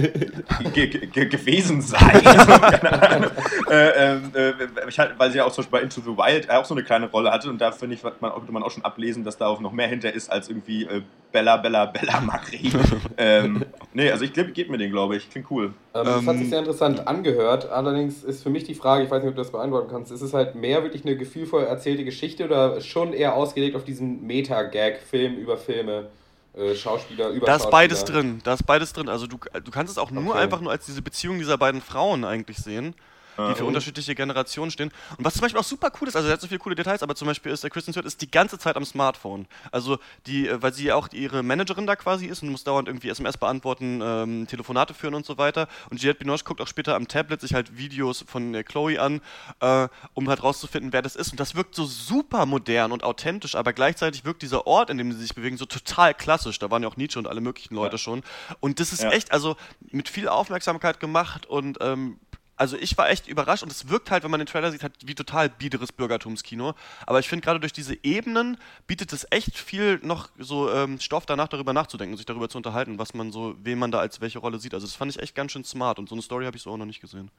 Ge ge ge gewesen sein. Keine Ahnung. äh, ähm, äh, ich halt, weil sie ja auch zum Beispiel bei Into the Wild auch so eine kleine Rolle hatte und da finde ich, man, konnte man auch schon ablesen, dass da auch noch mehr hinter ist als irgendwie äh, Bella, Bella, Bella Marie. ähm, nee, also ich gebe mir den, glaube ich. Klingt cool. Ähm, das hat sich sehr interessant angehört. Allerdings ist für mich die Frage, ich weiß nicht, ob du das beantworten kannst, ist es halt mehr wirklich eine gefühlvoll erzählte Geschichte oder schon eher ausgelegt auf diesen Meta-Gag-Film über Filme, äh, Schauspieler über Da ist beides drin. Da ist beides drin. Also du, du kannst es auch nur Okay. einfach nur als diese Beziehung dieser beiden Frauen eigentlich sehen. Die für Mhm. unterschiedliche Generationen stehen. Und was zum Beispiel auch super cool ist, also er hat so viele coole Details, aber zum Beispiel ist der Kristen Stewart ist die ganze Zeit am Smartphone. Also die, äh, weil sie ja auch ihre Managerin da quasi ist und muss dauernd irgendwie SMS beantworten, ähm, Telefonate führen und so weiter. Und Juliette Binoche guckt auch später am Tablet sich halt Videos von äh, Chloe an, äh, um halt rauszufinden, wer das ist. Und das wirkt so super modern und authentisch, aber gleichzeitig wirkt dieser Ort, in dem sie sich bewegen, so total klassisch. Da waren ja auch Nietzsche und alle möglichen Leute schon. Und das ist Ja. echt, also mit viel Aufmerksamkeit gemacht und ähm, also ich war echt überrascht und es wirkt halt, wenn man den Trailer sieht, halt wie total biederes Bürgertumskino. Aber ich finde gerade durch diese Ebenen bietet es echt viel noch so ähm, Stoff danach darüber nachzudenken sich darüber zu unterhalten, was man so, wen man da als welche Rolle sieht. Also das fand ich echt ganz schön smart und so eine Story habe ich so auch noch nicht gesehen.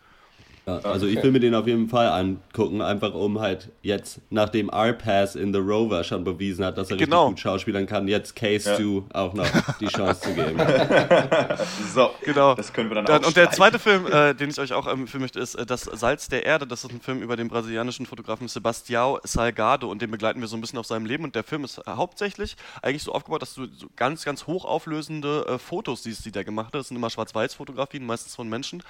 Ja, also ich will mir den auf jeden Fall angucken, einfach um halt jetzt, nachdem R-Pass in The Rover schon bewiesen hat, dass er Genau. richtig gut schauspielern kann, jetzt Case Ja. 2 auch noch die Chance zu geben. so, Genau. das können wir dann, Dann, und der zweite Film, äh, den ich euch auch empfehlen möchte, ist äh, Das Salz der Erde. Das ist ein Film über den brasilianischen Fotografen Sebastião Salgado und den begleiten wir so ein bisschen auf seinem Leben. Und der Film ist hauptsächlich eigentlich so aufgebaut, dass du so ganz, ganz hochauflösende äh, Fotos siehst, die der gemacht hat. Das sind immer Schwarz-Weiß-Fotografien, meistens von Menschen.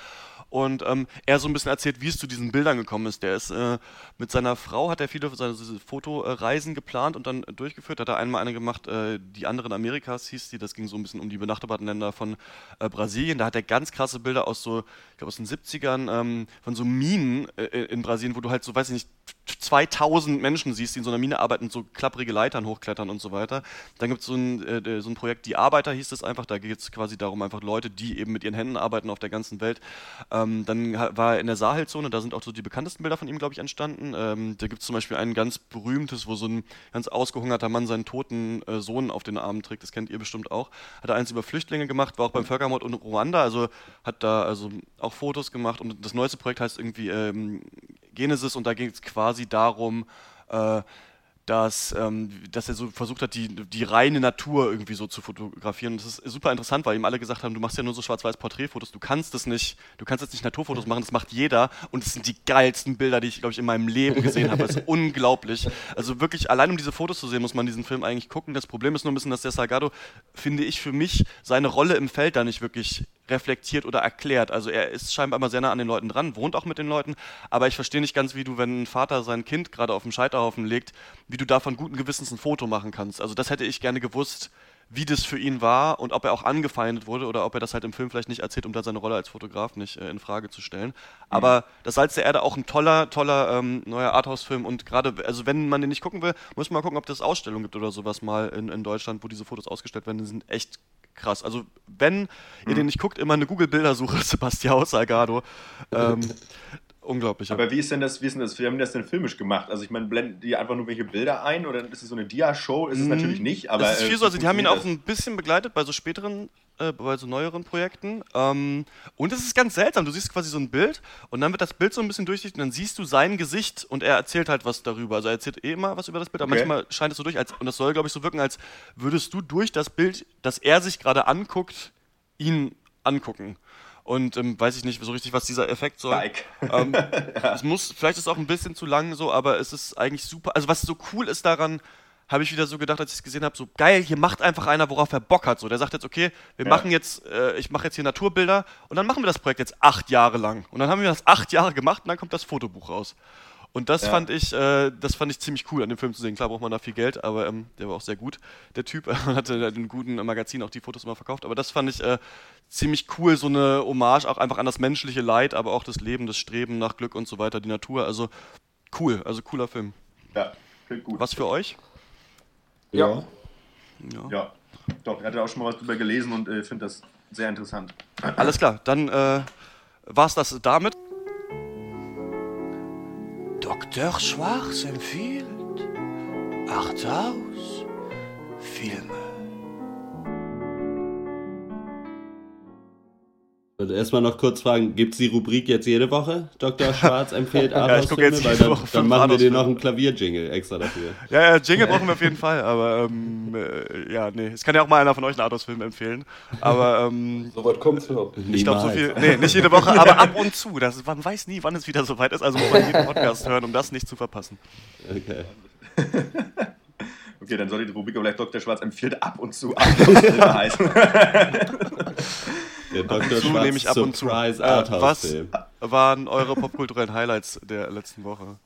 Und ähm, er so ein bisschen erzählt, wie es zu diesen Bildern gekommen ist. Der ist äh, mit seiner Frau, hat er viele seine Fotoreisen geplant und dann durchgeführt. Hat er einmal eine gemacht, äh, die anderen Amerikas hieß die. Das ging so ein bisschen um die benachbarten Länder von äh, Brasilien. Da hat er ganz krasse Bilder aus so, ich glaube aus den 70ern, ähm, von so Minen äh, in Brasilien, wo du halt so, weiß ich nicht, 2000 Menschen siehst, die in so einer Mine arbeiten, so klapprige Leitern hochklettern und so weiter. Dann gibt es so ein, äh, so ein Projekt, Die Arbeiter hieß es einfach, da geht es quasi darum, einfach Leute, die eben mit ihren Händen arbeiten auf der ganzen Welt. Ähm, dann war er in der Sahelzone, da sind auch so die bekanntesten Bilder von ihm, glaube ich, entstanden. Ähm, da gibt es zum Beispiel ein ganz berühmtes, wo so ein ganz ausgehungerter Mann seinen toten äh, Sohn auf den Armen trägt, das kennt ihr bestimmt auch. Hat er eins über Flüchtlinge gemacht, war auch beim Völkermord in Ruanda, also hat da also auch Fotos gemacht und das neueste Projekt heißt irgendwie ähm, Genesis und da ging es quasi darum, äh, dass, ähm, dass er so versucht hat, die, die reine Natur irgendwie so zu fotografieren. Und das ist super interessant, weil ihm alle gesagt haben, du machst ja nur so schwarz-weiß Porträtfotos, du kannst das nicht, du kannst jetzt nicht Naturfotos machen, das macht jeder. Und es sind die geilsten Bilder, die ich, glaube ich, in meinem Leben gesehen habe. Das ist unglaublich. Also wirklich, allein um diese Fotos zu sehen, muss man diesen Film eigentlich gucken. Das Problem ist nur ein bisschen, dass der Salgado, finde ich, für mich seine Rolle im Feld da nicht wirklich reflektiert oder erklärt. Also er ist scheinbar immer sehr nah an den Leuten dran, wohnt auch mit den Leuten, aber ich verstehe nicht ganz, wie du, wenn ein Vater sein Kind gerade auf dem Scheiterhaufen legt, wie du davon guten Gewissens ein Foto machen kannst. Also das hätte ich gerne gewusst, wie das für ihn war und ob er auch angefeindet wurde oder ob er das halt im Film vielleicht nicht erzählt, um da seine Rolle als Fotograf nicht äh, in Frage zu stellen. Aber das Salz der Erde auch ein toller, toller ähm, neuer Arthouse-Film und gerade, also wenn man den nicht gucken will, muss man mal gucken, ob es Ausstellungen gibt oder sowas mal in, in Deutschland, wo diese Fotos ausgestellt werden. Die sind echt krass. Also wenn ihr den nicht guckt, immer eine Google-Bildersuche, Sebastião Salgado. Ähm, unglaublich. Aber wie ist denn das, wie ist denn das, wie haben die das denn filmisch gemacht? Also ich meine, blenden die einfach nur welche Bilder ein oder ist es so eine Dia-Show? Ist es natürlich nicht, aber. Es ist viel äh, so, also die haben ihn auch ein bisschen begleitet bei so späteren, äh, bei so neueren Projekten. Ähm, und es ist ganz seltsam, du siehst quasi so ein Bild und dann wird das Bild so ein bisschen durchsichtig und dann siehst du sein Gesicht und er erzählt halt was darüber. Also er erzählt eh immer was über das Bild, aber Okay. manchmal scheint es so durch, als, und das soll, glaube ich, so wirken, als würdest du durch das Bild, das er sich gerade anguckt, ihn angucken. Und ähm, weiß ich nicht so richtig, was dieser Effekt soll. Like. Ähm, es muss, vielleicht ist es auch ein bisschen zu lang so, aber es ist eigentlich super. Also was so cool ist daran, habe ich wieder so gedacht, als ich es gesehen habe, so geil, hier macht einfach einer, worauf er Bock hat. So, der sagt jetzt, okay, wir Ja. machen jetzt, äh, ich mache jetzt hier Naturbilder und dann machen wir das Projekt jetzt acht Jahre lang. Und dann haben wir das acht Jahre gemacht und dann kommt das Fotobuch raus. Und das Ja. fand ich, äh, das fand ich ziemlich cool an dem Film zu sehen. Klar braucht man da viel Geld, aber ähm, der war auch sehr gut, der Typ. Man hatte in einem guten Magazin auch die Fotos immer verkauft. Aber das fand ich äh, ziemlich cool, so eine Hommage auch einfach an das menschliche Leid, aber auch das Leben, das Streben nach Glück und so weiter, die Natur. Also cool, also cooler Film. Ja, klingt gut. Was für euch? Ja. Ja. Ja, doch, er hatte auch schon mal was drüber gelesen und äh, finde das sehr interessant. Alles klar, dann äh, war's das damit. Dr. Schwarz empfiehlt Arthouse Filme. Und erstmal noch kurz fragen, gibt es die Rubrik jetzt jede Woche? Dr. Schwarz empfiehlt Ja, ich gucke jetzt Arthouse-Filme? Jede dann, Woche dann fünf machen wir dir Arthouse-Filme. noch einen Klavier-Jingle extra dafür. Ja, ja, Jingle brauchen wir auf jeden Fall, aber ähm, äh, ja, nee. Es kann ja auch mal einer von euch einen Arthouse-Film empfehlen. Aber ähm, So weit kommt's noch. ich glaube so viel. Nee, nicht jede Woche, aber ab und zu. Das, man weiß nie, wann es wieder soweit ist, also muss man jeden Podcast hören, um das nicht zu verpassen. Okay. Okay, dann sollte die Rubrik aber vielleicht Dr. Schwarz empfiehlt ab und zu Arthouse-Filme heißen. Der Ab und Dr. zu Schwarz nehme ich ab und zu. Äh, was waren eure popkulturellen Highlights der letzten Woche?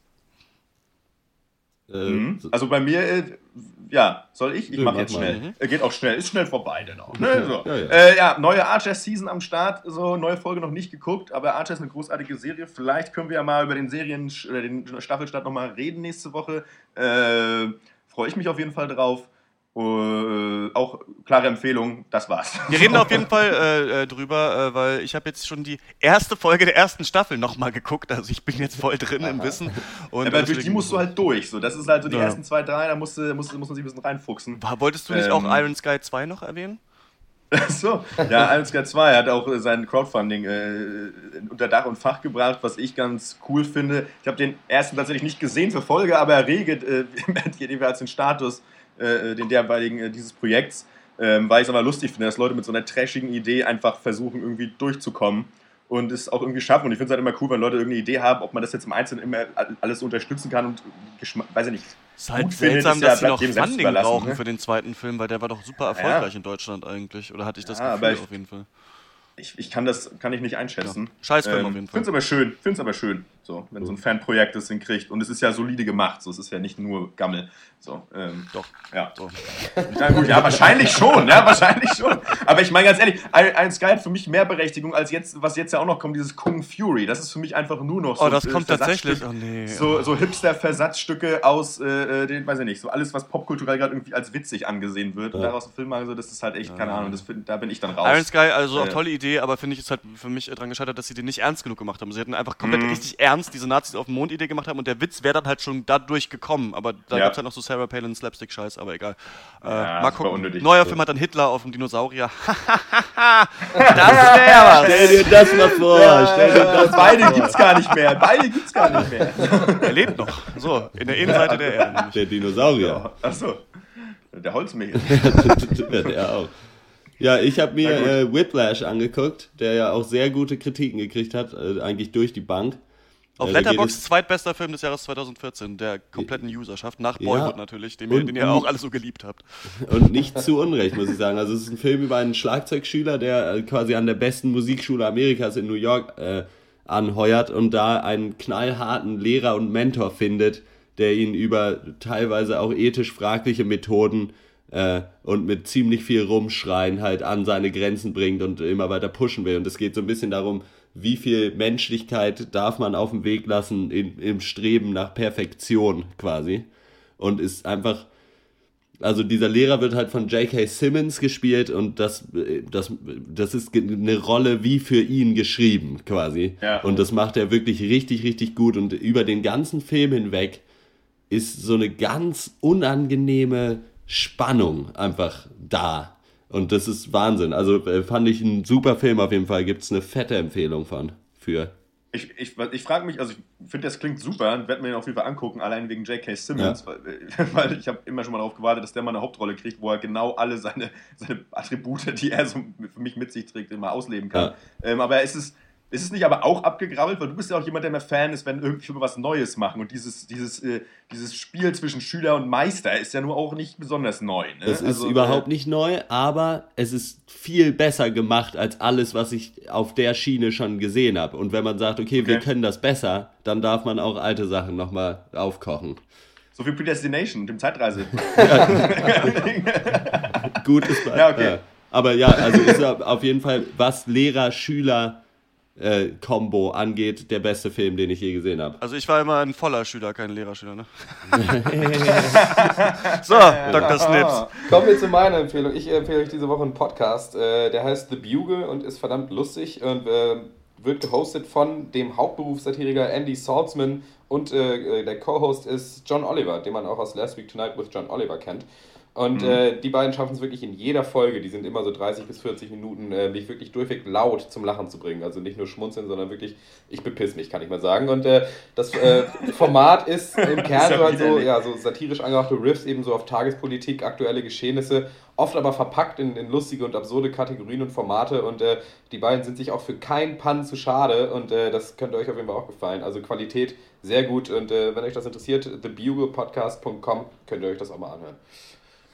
Mhm. Also bei mir, äh, ja, soll ich? Ich mache mach jetzt schnell. Mhm. Äh, geht auch schnell, ist schnell vorbei dann auch. Ne? So. Ja, ja. Äh, ja, neue Archer-Season am Start, so neue Folge noch nicht geguckt, aber Archer ist eine großartige Serie. Vielleicht können wir ja mal über den Serien oder den Staffelstart nochmal reden nächste Woche. Äh, Freue ich mich auf jeden Fall drauf. Äh, auch klare Empfehlung, das war's. Wir reden auf jeden Fall äh, äh, drüber, äh, weil ich habe jetzt schon die erste Folge der ersten Staffel nochmal geguckt. Also ich bin jetzt voll drin im Wissen. Und aber durch die musst du halt durch. So. Das ist halt so die Ja. ersten zwei, drei, da musst du, musst, muss man sich ein bisschen reinfuchsen. War- Wolltest du nicht Ähm, auch Iron Sky 2 noch erwähnen? Ach so, ja, Iron Sky 2 hat auch äh, sein Crowdfunding äh, unter Dach und Fach gebracht, was ich ganz cool finde. Ich habe den ersten tatsächlich nicht gesehen für Folge, aber er regelt äh, jeweils den Status, äh, den derweiligen äh, dieses Projekts, ähm, weil ich es aber lustig finde, dass Leute mit so einer trashigen Idee einfach versuchen, irgendwie durchzukommen und es auch irgendwie schaffen. Und ich finde es halt immer cool, wenn Leute irgendeine Idee haben, ob man das jetzt im Einzelnen immer alles unterstützen kann und weiß ich nicht. Ist halt gut findet, seltsam, ist ja dass sie noch Funding brauchen ne? für den zweiten Film, weil der war doch super Ja. erfolgreich in Deutschland eigentlich. Oder hatte ich das Ja, Gefühl ich- auf jeden Fall. Ich, ich kann das kann ich nicht einschätzen. Ja. Scheißfilm auf jeden Fall. Find's aber schön, find's aber schön, so, wenn so ein Fanprojekt das hinkriegt. Und es ist ja solide gemacht, so, es ist ja nicht nur Gammel. So, ähm, Doch. Ja. So. Ja, gut, ja, wahrscheinlich schon, ja, wahrscheinlich schon. Aber ich meine ganz ehrlich, ein, Sky hat für mich mehr Berechtigung als jetzt, was jetzt ja auch noch kommt, dieses Kung Fury. Das ist für mich einfach nur noch so. Oh, das äh, kommt tatsächlich. Oh nee. So, so Hipster-Versatzstücke aus, äh, äh, den, weiß ich nicht, so alles, was popkulturell gerade irgendwie als witzig angesehen wird. Und Ja. daraus einen Film machen, so, das ist halt echt, keine Ahnung, das, find- da bin ich dann raus. Iron Sky, also auch Äh, tolle Idee aber finde ich, ist halt für mich dran gescheitert, dass sie den nicht ernst genug gemacht haben. Sie hätten einfach komplett Mhm. richtig ernst diese Nazis auf dem Mond-Idee gemacht haben und der Witz wäre dann halt schon dadurch gekommen. Aber da Ja. gibt's halt noch so Sarah Palin Slapstick-Scheiß, aber egal. Äh, Ja, mal gucken. unnötig. Neuer Film hat dann Hitler auf dem Dinosaurier. das wäre was. Stell dir das mal vor. stell dir das mal Beide vor. gibt's gar nicht mehr. Beide gibt's gar nicht mehr. Er lebt noch. So, in der Innenseite der Erde. nämlich. Der Dinosaurier. Achso. Der Holzmehl. der auch. Ja, ich habe mir äh, Whiplash angeguckt, der ja auch sehr gute Kritiken gekriegt hat, äh, eigentlich durch die Bank. Auf geht Letterboxd es- zweitbester Film des Jahres 2014, der kompletten Userschaft, nach Ja. Boyhood natürlich, den, ihr- Und- den ihr auch alle so geliebt habt. Und nicht zu Unrecht, muss ich sagen. Also es ist ein Film über einen Schlagzeugschüler, der äh, quasi an der besten Musikschule Amerikas in New York äh, anheuert und da einen knallharten Lehrer und Mentor findet, der ihn über teilweise auch ethisch fragliche Methoden äh, und mit ziemlich viel Rumschreien halt an seine Grenzen bringt und immer weiter pushen will. Und es geht so ein bisschen darum, wie viel Menschlichkeit darf man auf dem Weg lassen in, im Streben nach Perfektion quasi. Und ist einfach also dieser Lehrer wird halt von J.K. Simmons gespielt und das, das, das ist eine Rolle wie für ihn geschrieben quasi. Ja. Und das macht er wirklich richtig, richtig gut. Und über den ganzen Film hinweg ist so eine ganz unangenehme Spannung einfach da. Und das ist Wahnsinn. Also äh, fand ich ein super Film auf jeden Fall. Gibt es eine fette Empfehlung von für. Ich, ich, ich frage mich, also ich finde, das klingt super und werde mir den auf jeden Fall angucken, allein wegen J.K. Simmons, weil, weil ich habe immer schon mal darauf gewartet, dass der mal eine Hauptrolle kriegt, wo er genau alle seine, seine Attribute, die er so für mich mit sich trägt, immer ausleben kann. Ähm, aber ist es, ist es nicht aber auch abgegrabbelt, weil du bist ja auch jemand, der mehr Fan ist, wenn irgendwie was Neues machen und dieses, dieses, äh, dieses Spiel zwischen Schüler und Meister ist ja nur auch nicht besonders neu. Ne? Es ist Also, überhaupt äh, nicht neu, aber es ist viel besser gemacht als alles, was ich auf der Schiene schon gesehen habe. Und wenn man sagt, okay, wir Okay. können das besser, dann darf man auch alte Sachen nochmal aufkochen. So wie Predestination, dem Zeitreise. Gutes Beispiel. Ja, okay. Aber ja, also ist auf jeden Fall, was Lehrer-Schüler äh, Combo angeht, der beste Film, den ich je gesehen habe. Also ich war immer ein voller Schüler, kein Lehrerschüler, ne? so, Dr. Snips. Kommen wir zu meiner Empfehlung. Ich empfehle euch diese Woche einen Podcast, äh, der heißt The Bugle und ist verdammt lustig und äh, wird gehostet von dem Hauptberufssatiriker Andy Saltzman und äh, der Co-Host ist John Oliver, den man auch aus Last Week Tonight with John Oliver kennt. Und Mhm. äh, die beiden schaffen es wirklich in jeder Folge, die sind immer so 30 bis 40 Minuten, äh, mich wirklich durchweg laut zum Lachen zu bringen. Also nicht nur schmunzeln, sondern wirklich, ich bepiss mich, kann ich mal sagen. Und äh, das äh, Format ist im Kern so, halt so, ja, so satirisch angehauchte Riffs eben so auf Tagespolitik, aktuelle Geschehnisse, oft aber verpackt in, in lustige und absurde Kategorien und Formate. Und äh, die beiden sind sich auch für keinen Pun zu schade und äh, das könnte euch auf jeden Fall auch gefallen. Also Qualität sehr gut und wenn euch das interessiert, thebuglepodcast.com könnt ihr euch das auch mal anhören.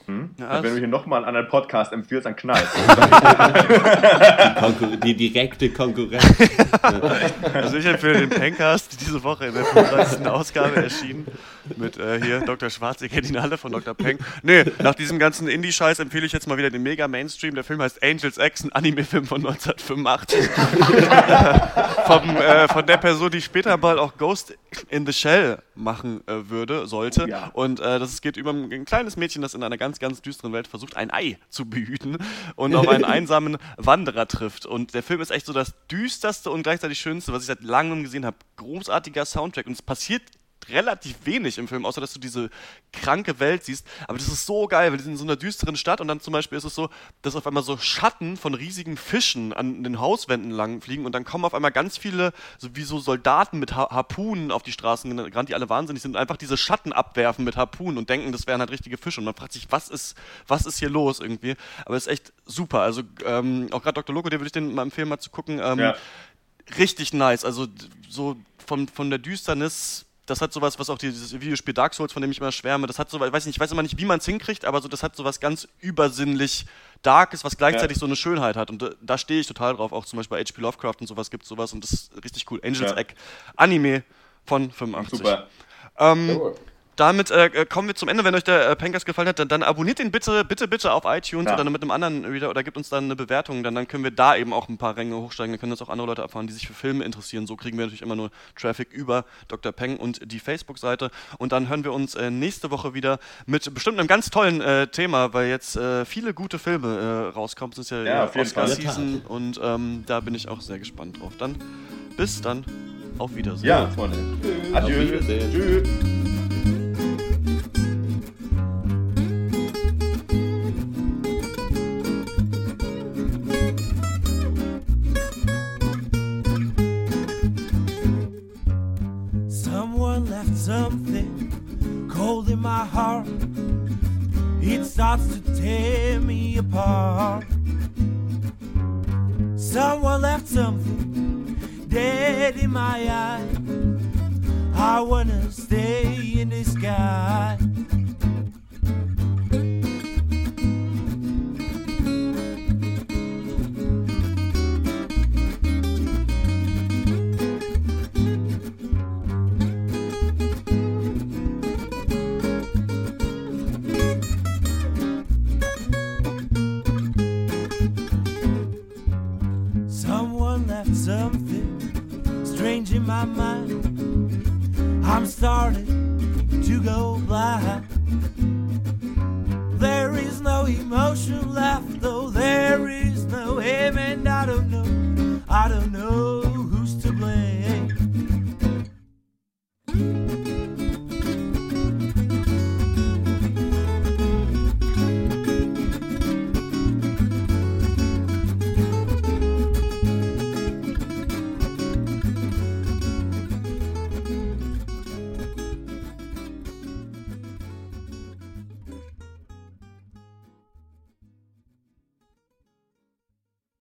Hm? Ja, Und wenn du hier nochmal einen anderen Podcast empfiehlst, dann knallt Die, die direkte Konkurrenz. Also ich empfehle den Pencast, diese Woche in der 35. Ausgabe erschienen. Mit äh, hier Dr. Schwarz, ihr kennt ihn alle von Dr. Peng. Nee, nach diesem ganzen Indie-Scheiß empfehle ich jetzt mal wieder den mega Mainstream. Der Film heißt Angels X, ein Anime-Film von 1985. Vom, äh, von der Person, die später mal auch Ghost in the Shell machen äh, würde, sollte. Ja. Und äh, das geht über ein kleines Mädchen, das in einer ganz, ganz düsteren Welt versucht, ein Ei zu behüten und auf einen einsamen Wanderer trifft. Und der Film ist echt so das düsterste und gleichzeitig schönste, was ich seit langem gesehen habe. Großartiger Soundtrack und es passiert relativ wenig im Film, außer dass du diese kranke Welt siehst. Aber das ist so geil, weil die sind in so einer düsteren Stadt und dann zum Beispiel ist es so, dass auf einmal so Schatten von riesigen Fischen an den Hauswänden lang fliegen und dann kommen auf einmal ganz viele, so wie so Soldaten mit ha Harpunen auf die Straßen gerannt, die alle wahnsinnig sind und einfach diese Schatten abwerfen mit Harpunen und denken, das wären halt richtige Fische. Und man fragt sich, was ist, was ist hier los irgendwie? Aber es ist echt super. Also ähm, auch gerade Dr. Loco, den würde ich den mal empfehlen, mal zu gucken. Ähm, Ja. richtig nice. Also so von, von der Düsternis, das hat sowas, was auch dieses Videospiel Dark Souls, von dem ich immer schwärme, das hat so, weiß nicht, ich weiß immer nicht, wie man es hinkriegt, aber so, das hat sowas ganz übersinnlich Darkes, was gleichzeitig Ja. so eine Schönheit hat. Und da, da stehe ich total drauf. Auch zum Beispiel H.P. Lovecraft und sowas gibt sowas und das ist richtig cool. Angels Ja. Egg, Anime von 85. Super. Ähm, Jawohl. Damit äh, kommen wir zum Ende. Wenn euch der äh, Pencast gefallen hat, dann, dann, abonniert ihn bitte, bitte, bitte auf iTunes ja. oder mit einem anderen Reader oder gibt uns dann eine Bewertung. Dann, dann können wir da eben auch ein paar Ränge hochsteigen. Dann können uns auch andere Leute erfahren, die sich für Filme interessieren. So kriegen wir natürlich immer nur Traffic über Dr. Peng und die Facebook-Seite. Und dann hören wir uns äh, nächste Woche wieder mit bestimmt einem ganz tollen äh, Thema, weil jetzt äh, viele gute Filme äh, rauskommen. Es ist ja, ja Oscar-Season und ähm, da bin ich auch sehr gespannt drauf. Dann bis dann. Auf Wiedersehen. Ja, Freunde. Adieu. Auf Wiedersehen. Tschüss. Something cold in my heart. It starts to tear me apart. Someone left something dead in my eye. I wanna stay in the sky. my mind. I'm starting to go blind. There is no emotion left, though there is no him, and I don't know, I don't know.